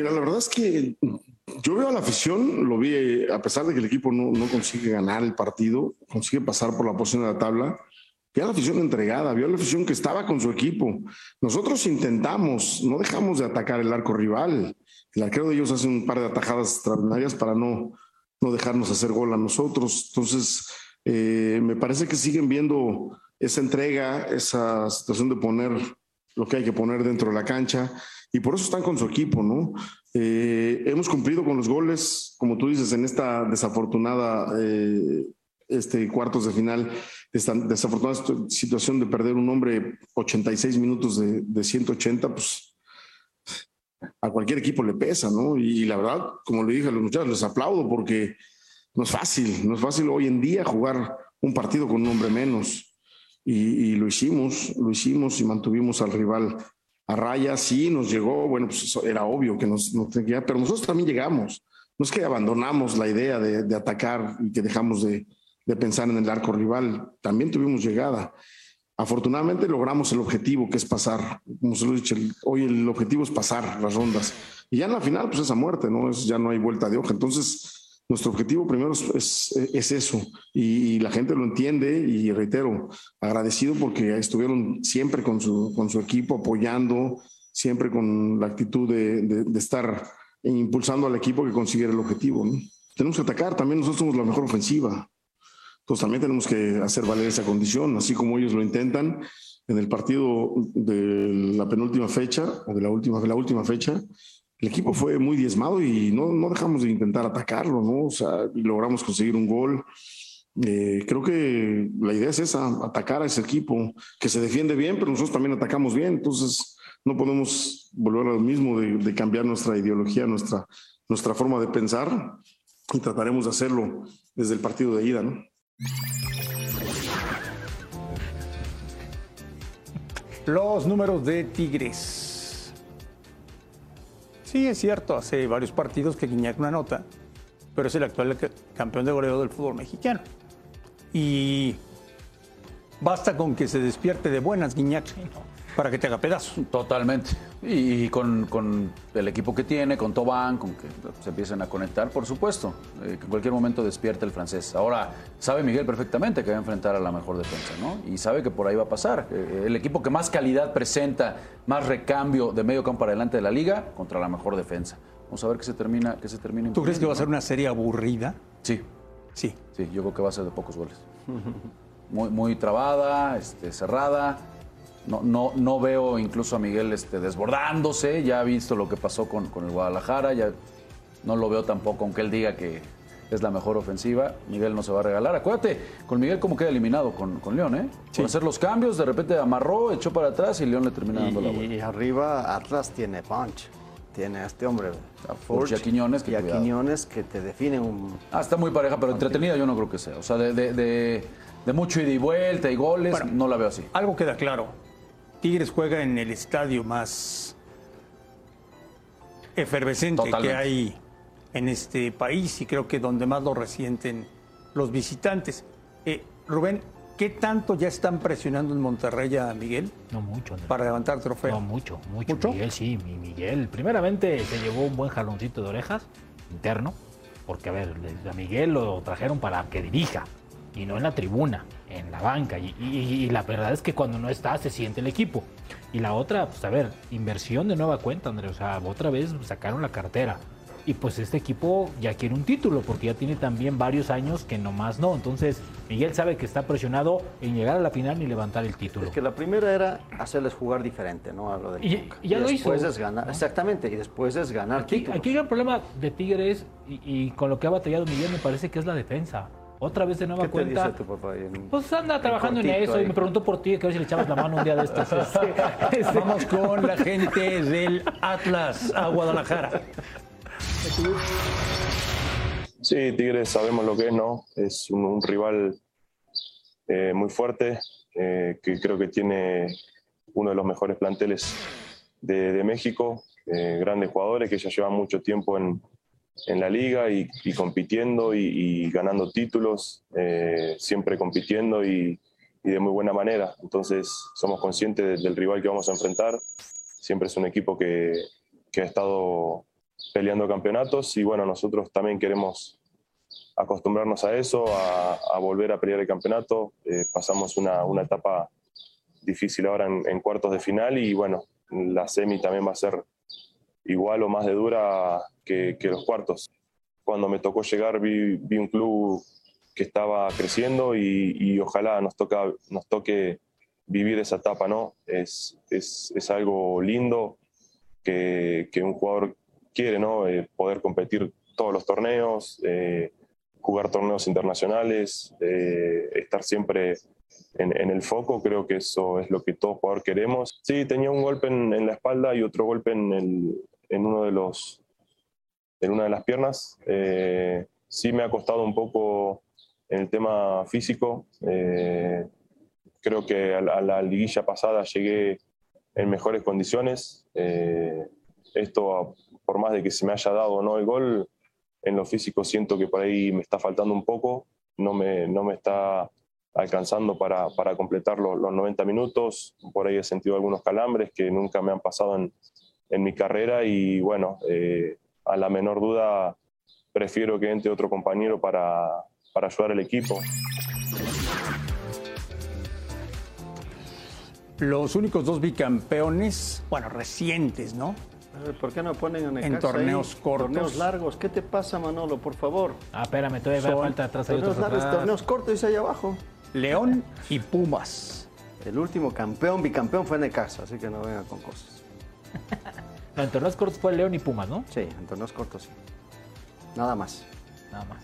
Mira, la verdad es que yo veo a la afición, lo vi, a pesar de que el equipo no, consigue ganar el partido, consigue pasar por la posición de la tabla, vi a la afición entregada, vi a la afición que estaba con su equipo. Nosotros intentamos, no dejamos de atacar el arco rival. El arquero de ellos hace un par de atajadas extraordinarias para no, no dejarnos hacer gol a nosotros. Entonces, eh, me parece que siguen viendo esa entrega, esa situación de poner lo que hay que poner dentro de la cancha y por eso están con su equipo, ¿no? Eh, hemos cumplido con los goles, como tú dices, en esta desafortunada eh, este, cuartos de final, esta desafortunada situación de perder un hombre 86 minutos de, de 180, pues a cualquier equipo le pesa, ¿no? Y la verdad, como le dije a los muchachos, les aplaudo porque no es fácil, no es fácil hoy en día jugar un partido con un hombre menos. Y, y, lo hicimos, lo hicimos y mantuvimos al rival a raya, sí, nos llegó, bueno, pues era obvio que nos, nos tenía, pero nosotros también llegamos. No es que abandonamos la idea de, atacar y que dejamos de, pensar en el arco rival, también tuvimos llegada. Afortunadamente logramos el objetivo que es pasar, como se lo he dicho, hoy el objetivo es pasar las rondas. Y ya en la final, pues esa muerte, ¿no? Es, ya no hay vuelta de hoja. Entonces, nuestro objetivo primero es, es, eso y, la gente lo entiende y reitero, agradecido porque estuvieron siempre con su, con su equipo apoyando, siempre con la actitud de, de, estar impulsando al equipo que consiguiera el objetivo. Tenemos que atacar, también nosotros somos la mejor ofensiva, entonces también tenemos que hacer valer esa condición, así como ellos lo intentan en el partido de la penúltima fecha o de la última, de la última fecha el equipo fue muy diezmado y no, no dejamos de intentar atacarlo, ¿no? O sea, logramos conseguir un gol. Eh, creo que la idea es esa, atacar a ese equipo que se defiende bien, pero nosotros también atacamos bien, entonces no podemos volver a lo mismo de, cambiar nuestra ideología, nuestra, nuestra forma de pensar y trataremos de hacerlo desde el partido de ida, ¿no? Los números de Tigres. Sí, es cierto, hace varios partidos que Guiñac no anota, pero es el actual campeón de goleo del fútbol mexicano. Y basta con que se despierte de buenas Guiñac para que te haga pedazos. Totalmente. Y, y con, con el equipo que tiene, con Tobán, con que se empiecen a conectar, por supuesto. eh, que en cualquier momento despierta el francés. Ahora, sabe Miguel perfectamente que va a enfrentar a la mejor defensa, ¿no? Y sabe que por ahí va a pasar. Eh, el equipo que más calidad presenta, más recambio de medio campo para adelante de la liga, contra la mejor defensa. Vamos a ver qué se termina, qué se termina ¿Tú crees que va a ser una serie aburrida? Sí. Sí. Sí, yo creo que va a ser de pocos goles. Muy, muy trabada, este, cerrada. No, no, no veo incluso a Miguel este, desbordándose. Ya ha visto lo que pasó con, con el Guadalajara. Ya no lo veo tampoco, aunque él diga que es la mejor ofensiva. Miguel no se va a regalar. Acuérdate, con Miguel como queda eliminado con, con León, ¿eh? Por hacer los cambios, de repente amarró, echó para atrás y León le termina dando la Y, vuelta. y arriba Atlas tiene punch. Tiene a este hombre, a Furch y a Quiñones, que y a. Quiñones que te definen un... Ah, está muy pareja, pero entretenida yo no creo que sea. O sea, de, de- de- de mucho ida y vuelta y goles, Bueno, no la veo así. Algo queda claro. Tigres juega en el estadio más efervescente que hay en este país y creo que donde más lo resienten los visitantes. Eh, Rubén, ¿qué tanto ya están presionando en Monterrey a Miguel No mucho, Andrés. para levantar trofeo? No, mucho, mucho. Miguel, sí, mi Miguel. Primeramente se llevó un buen jaloncito de orejas interno, porque a ver, a Miguel lo trajeron para que dirija, y no en la tribuna, en la banca. Y, y- y la verdad es que cuando no está se siente el equipo. Y la otra, pues a ver, inversión de nueva cuenta, Andrés. O sea, otra vez sacaron la cartera. Y pues este equipo ya quiere un título, porque ya tiene también varios años que nomás no. Entonces, Miguel sabe que está presionado en llegar a la final y levantar el título. Es que la primera era hacerles jugar diferente, ¿no? A lo del Y- ya lo después hizo, es ganar, ¿no? exactamente, y después es ganar Aquí, títulos. aquí el gran problema de Tigres y, y con lo que ha batallado Miguel me parece que es la defensa. Otra vez de nueva ¿Qué te cuenta. dice tu papá? ahí en- Pues anda trabajando en eso y me preguntó por ti, que a ver si le echabas la mano un día de estos. Este, este. Vamos con la gente del Atlas a Guadalajara. Sí, Tigres sabemos lo que es, ¿no? Es un, un rival eh, muy fuerte, eh, que creo que tiene uno de los mejores planteles de, de México, eh, grandes jugadores que ya llevan mucho tiempo en, en la liga y, y compitiendo y, y ganando títulos, eh, siempre compitiendo y, y de muy buena manera. Entonces somos conscientes de- del rival que vamos a enfrentar. Siempre es un equipo que, que ha estado peleando campeonatos y bueno, nosotros también queremos acostumbrarnos a eso, a, a volver a pelear el campeonato. Eh, pasamos una, una etapa difícil ahora en, en cuartos de final y bueno, la semi también va a ser igual o más de dura que, que los cuartos. Cuando me tocó llegar vi, vi un club que estaba creciendo y, y ojalá nos, toca, nos toque vivir esa etapa, ¿no? Es, es, es algo lindo que, que un jugador quiere, ¿no? Eh, poder competir todos los torneos, eh, jugar torneos internacionales, eh, estar siempre en, en el foco, creo que eso es lo que todo jugador queremos. Sí, tenía un golpe en, en la espalda y otro golpe en, el, en uno de los en una de las piernas. Eh, sí me ha costado un poco en el tema físico. Eh, creo que a la, a la liguilla pasada llegué en mejores condiciones. Eh, esto, por más de que se me haya dado no el gol, en lo físico siento que por ahí me está faltando un poco, no me, no me está alcanzando para, para completar lo- los 90 minutos. Por ahí he sentido algunos calambres que nunca me han pasado en, en mi carrera y bueno, eh, a la menor duda prefiero que entre otro compañero para, para ayudar al equipo. Los únicos dos bicampeones, bueno, recientes, ¿no? ¿Por qué no ponen En Necaxa torneos ahí? cortos. Torneos largos. ¿Qué te pasa, Manolo, por favor? Ah, espérame, todavía Son falta atrás. Torneos otros largos, atrás. torneos cortos, dice ahí abajo. León y Pumas. El último campeón, bicampeón fue Necaxa, así que no vengan con cosas. No, en torneos cortos fue León y Pumas, ¿no? Sí, en torneos cortos sí. Nada más. Nada más.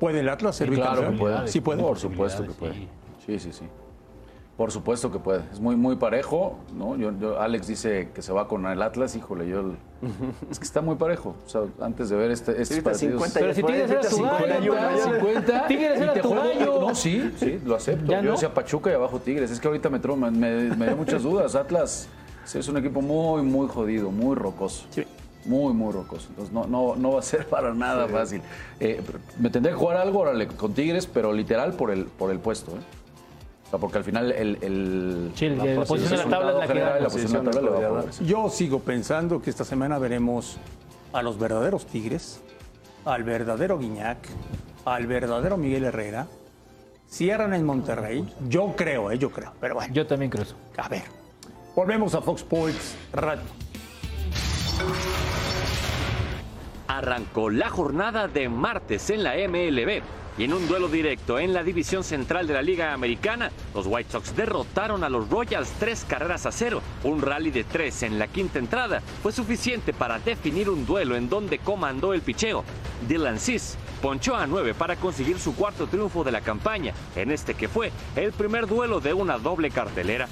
¿Puede el Atlas ser Sí, claro que puede. Sí puede. Por supuesto que puede. Sí, sí, sí. Por supuesto que puede. Es muy, muy parejo, ¿no? Yo, yo- Alex dice que se va con el Atlas, híjole, yo... Es que está muy parejo. O sea, antes de ver este, estos partidos... 50 Pero si Tigres era tu gallo, 50, ¿no? 50, Tigres y era te tu gallo. No, sí, sí, lo acepto. ¿Ya Yo no? decía Pachuca y abajo Tigres. Es que ahorita me, me, me, me dio muchas dudas. Atlas sí, es un equipo muy, muy jodido, muy rocoso. Muy, muy rocoso. Entonces no, no, no va a ser para nada fácil. Eh, me tendré que jugar algo órale, con Tigres, pero literal por el, por el puesto. ¿eh? O sea, porque al final el, el- Sí, el- la posición en la tabla es la que general, la posición la tabla le va a. Yo sigo pensando que esta semana veremos a los verdaderos Tigres, al verdadero Guiñac, al verdadero Miguel Herrera. Cierran en Monterrey. Yo creo, eh, yo creo. Pero bueno. Yo también creo eso. A ver. Volvemos a Fox Sports Radio. Arrancó la jornada de martes en la MLB y en un duelo directo en la división central de la Liga Americana, los White Sox derrotaron a los Royals tres carreras a cero. Un rally de tres en la quinta entrada fue suficiente para definir un duelo en donde comandó el picheo. Dylan Cis ponchó a nueve para conseguir su cuarto triunfo de la campaña, en este que fue el primer duelo de una doble cartelera.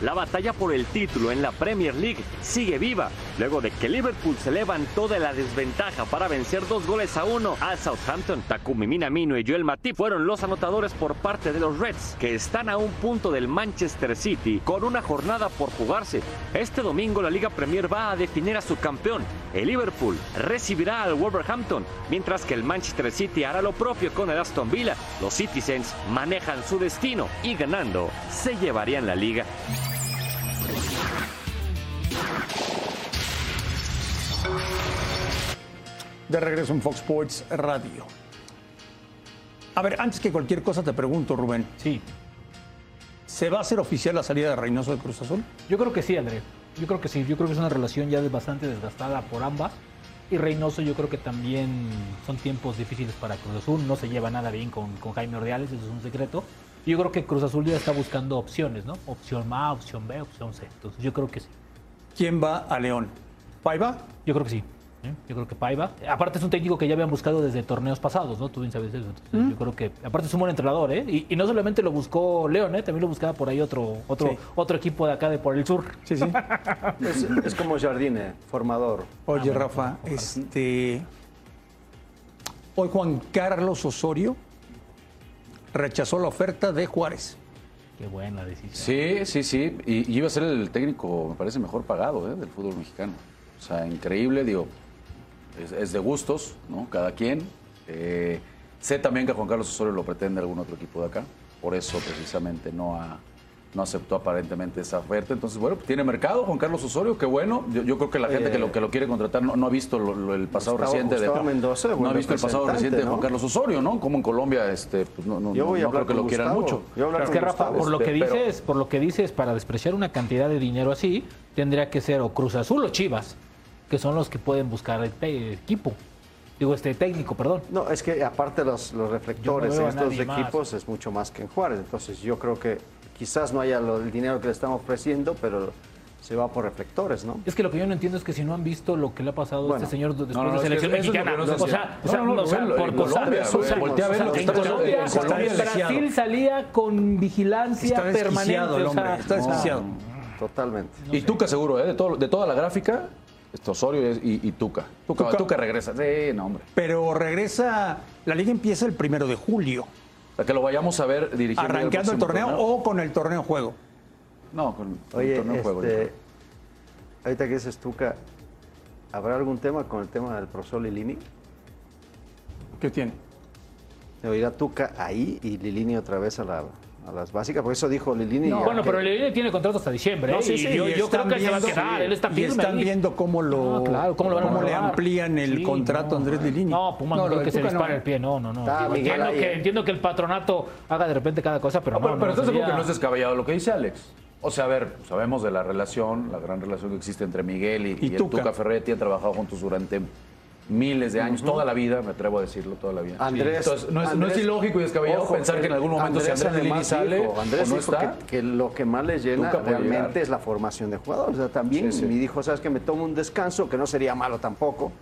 La batalla por el título en la Premier League sigue viva, luego de que Liverpool se levantó de la desventaja para vencer dos goles a uno al Southampton. Takumi Minamino y Joel Matip fueron los anotadores por parte de los Reds, que están a un punto del Manchester City con una jornada por jugarse. Este domingo la Liga Premier va a definir a su campeón. El Liverpool recibirá al Wolverhampton, mientras que el Manchester City hará lo propio con el Aston Villa. Los Citizens manejan su destino y ganando se llevarían la liga. De regreso en Fox Sports Radio. A ver, antes que cualquier cosa te pregunto, Rubén. Sí. ¿Se va a hacer oficial la salida de Reynoso de Cruz Azul? Yo creo que sí, André. Yo creo que sí. Yo creo que es una relación ya bastante desgastada por ambas. Y Reynoso yo creo que también son tiempos difíciles para Cruz Azul. No se lleva nada bien con, con Jaime Ordiales, eso es un secreto. Yo creo que Cruz Azul ya está buscando opciones, ¿no? Opción A, opción B, opción C. Entonces yo creo que sí. ¿Quién va a León? ¿Paiva? Yo creo que sí. ¿Eh? Yo creo que Paiva. Aparte es un técnico que ya habían buscado desde torneos pasados, ¿no? Tú bien sabes eso. Entonces, Yo creo que, aparte es un buen entrenador, ¿eh? Y, y no solamente lo buscó León, ¿eh? También lo buscaba por ahí otro, otro, Sí. otro equipo de acá de por el sur. Sí, sí. Es, es como Jardine, formador. Oye, Rafa, este. Hoy Juan Carlos Osorio rechazó la oferta de Juárez. Qué buena decisión. Sí, sí, sí. Y, y iba a ser el técnico, me parece, mejor pagado ¿eh? del fútbol mexicano. O sea, increíble, digo, es, es de gustos, ¿no? Cada quien. Eh, sé también que Juan Carlos Osorio lo pretende algún otro equipo de acá. Por eso, precisamente, no ha, no aceptó aparentemente esa oferta. Entonces, bueno, tiene mercado Juan Carlos Osorio, qué bueno. Yo, yo creo que la gente Eh, que, lo, que lo quiere contratar no, no ha visto lo- lo- el pasado Gustavo- reciente Gustavo de Mendoza, No ha visto el pasado reciente de Juan. Carlos Osorio, ¿no? Como en Colombia, este, pues, no, no, Yo voy a no hablar creo que lo quieran mucho. Yo voy a hablar Es con que Rafa, Gustavo, por lo que este, pero- dices, por lo que dices, para despreciar una cantidad de dinero así, tendría que ser o Cruz Azul o Chivas, que son los que pueden buscar el equipo. Digo, este técnico, perdón. No, es que aparte los, los reflectores en estos más. equipos es mucho más que en Juárez. Entonces yo creo que quizás no haya lo- el dinero que le estamos ofreciendo, pero se va por reflectores, ¿no? Es que lo que yo no entiendo es que si no han visto lo que le ha pasado a este señor después No, no, de que selección mexicana. que no o sea, entiende. o sea, No, no, no, o sea, Rubén, por Colombia, que en Colombia, Brasil salía con vigilancia permanente. está desquiciado. Totalmente. Y Tuca seguro, ¿eh? De, todo, de toda la gráfica, Osorio y, y Tuca. Tuca. Tuca. Tuca regresa. Sí, no, hombre. Pero regresa, la liga empieza el primero de julio, O sea, que lo vayamos a ver dirigiendo arranqueando el torneo o con el torneo juego. No, con, con Oye, el torneo juego. este, ahorita que dices Tuca, ¿habrá algún tema con el tema del profesor Lilini? ¿Qué tiene? ¿De oír a Tuca ahí y Lilini otra vez a, la- a las básicas? Por eso dijo Lilini. No, bueno, pero el tiene contrato hasta diciembre. No, ¿eh? sí, y sí, yo, y yo creo que se va a viendo- quedar. Él está y firme están ahí. viendo cómo lo Ah, claro, cómo lo van a cómo le amplían el Sí, contrato a no. Andrés Lilini. No, Pumas no, lo creo que se no. el pie, no, no, no. Está Digo, Miguel entiendo, ahí, que, eh. entiendo que el patronato haga de repente cada cosa, pero No, no, pero, pero no, seguro sería- que no es descabellado lo que dice Alex. O sea, a ver, sabemos de la relación, la gran relación que existe entre Miguel y, Y y el Tuca. Tuca Ferretti. Han trabajado juntos durante miles de años, toda la vida, me atrevo a decirlo, toda la vida. Andrés, Entonces, no es, no Andrés- es ilógico y descabellado ojo, pensar que en algún momento si Andrés además sale dijo, Andrés o no está. Que, que lo que más les llena realmente llegar. es la formación de jugadores. O sea, también Sí, sí. me dijo, sabes que me tomo un descanso, que no sería malo tampoco.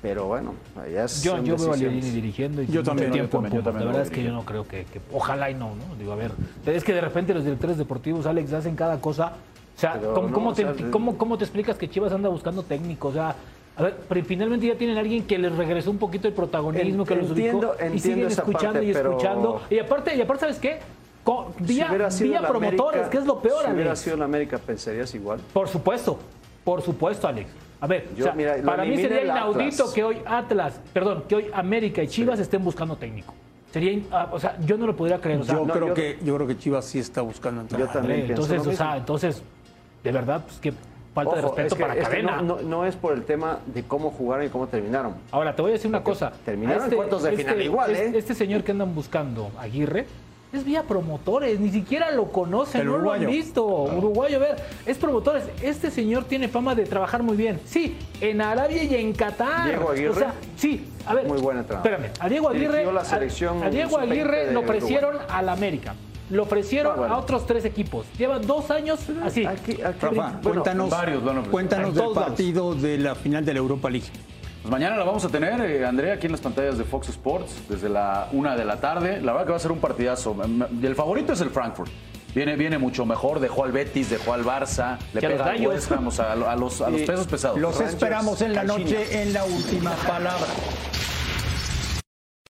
Pero bueno, allá es. Yo, yo veo a. Lilini dirigiendo y Yo también, yo tiempo en también, yo también La verdad es que yo no creo que, que- ojalá y no, ¿no? Digo, a ver, es que de repente los directores deportivos, Alex, hacen cada cosa. O sea, ¿cómo, no, cómo o te, cómo- cómo te explicas que Chivas anda buscando técnicos? O sea, a ver, pero finalmente ya tienen a alguien que les regresó un poquito el protagonismo, En- que los ubicó, entiendo- y siguen esa escuchando parte, y pero- escuchando. Y aparte, y aparte, ¿sabes qué? Vía, promotores, América- que es lo peor, Si hubiera Alex. sido la América, ¿pensarías igual? Por supuesto, por supuesto, Alex. A ver, Yo, o sea, mira, lo para mí sería inaudito Atlas. que hoy Atlas, perdón, que hoy América y Chivas estén buscando técnico. Sería, ah, o sea, yo no lo podría creer. o sea, yo, no, creo yo- que, yo creo que Chivas sí está buscando entrar. Hombre, entonces, o sea, entonces, de verdad, pues qué falta de respeto es que- para es que Cadena. no, no- no es por el tema de cómo jugaron y cómo terminaron. Ahora, te voy a decir una cosa. terminaron en cuartos de final igual, este- ¿eh? Este señor que andan buscando, Aguirre, es vía promotores, ni siquiera lo conocen, El no uruguayo. lo han visto. Uruguayo, a ver, es promotores. Este señor tiene fama de trabajar muy bien. Sí, en Arabia y en Qatar. Diego Aguirre. O sea, sí, a ver. Muy buen entrenador. Espérame, a Diego Aguirre, Dirigió la a- selección a, Diego sub-20 Aguirre lo Uruguay. ofrecieron al América. Lo ofrecieron Ah, bueno. a otros tres equipos. Lleva dos años así. Rafa, Bueno, cuéntanos, varios han ofrecido. cuéntanos del todos lados. partido de la final de la Europa League. Pues mañana la vamos a tener, eh, Andrea, aquí en las pantallas de Fox Sports, desde la una de la tarde. La verdad que va a ser un partidazo. Y El favorito es el Frankfurt. Viene, viene mucho mejor, dejó al Betis, dejó al Barça, le a pega al. West Ham, a, lo- a los, a pesos pesados. Los esperamos en la noche en la última palabra.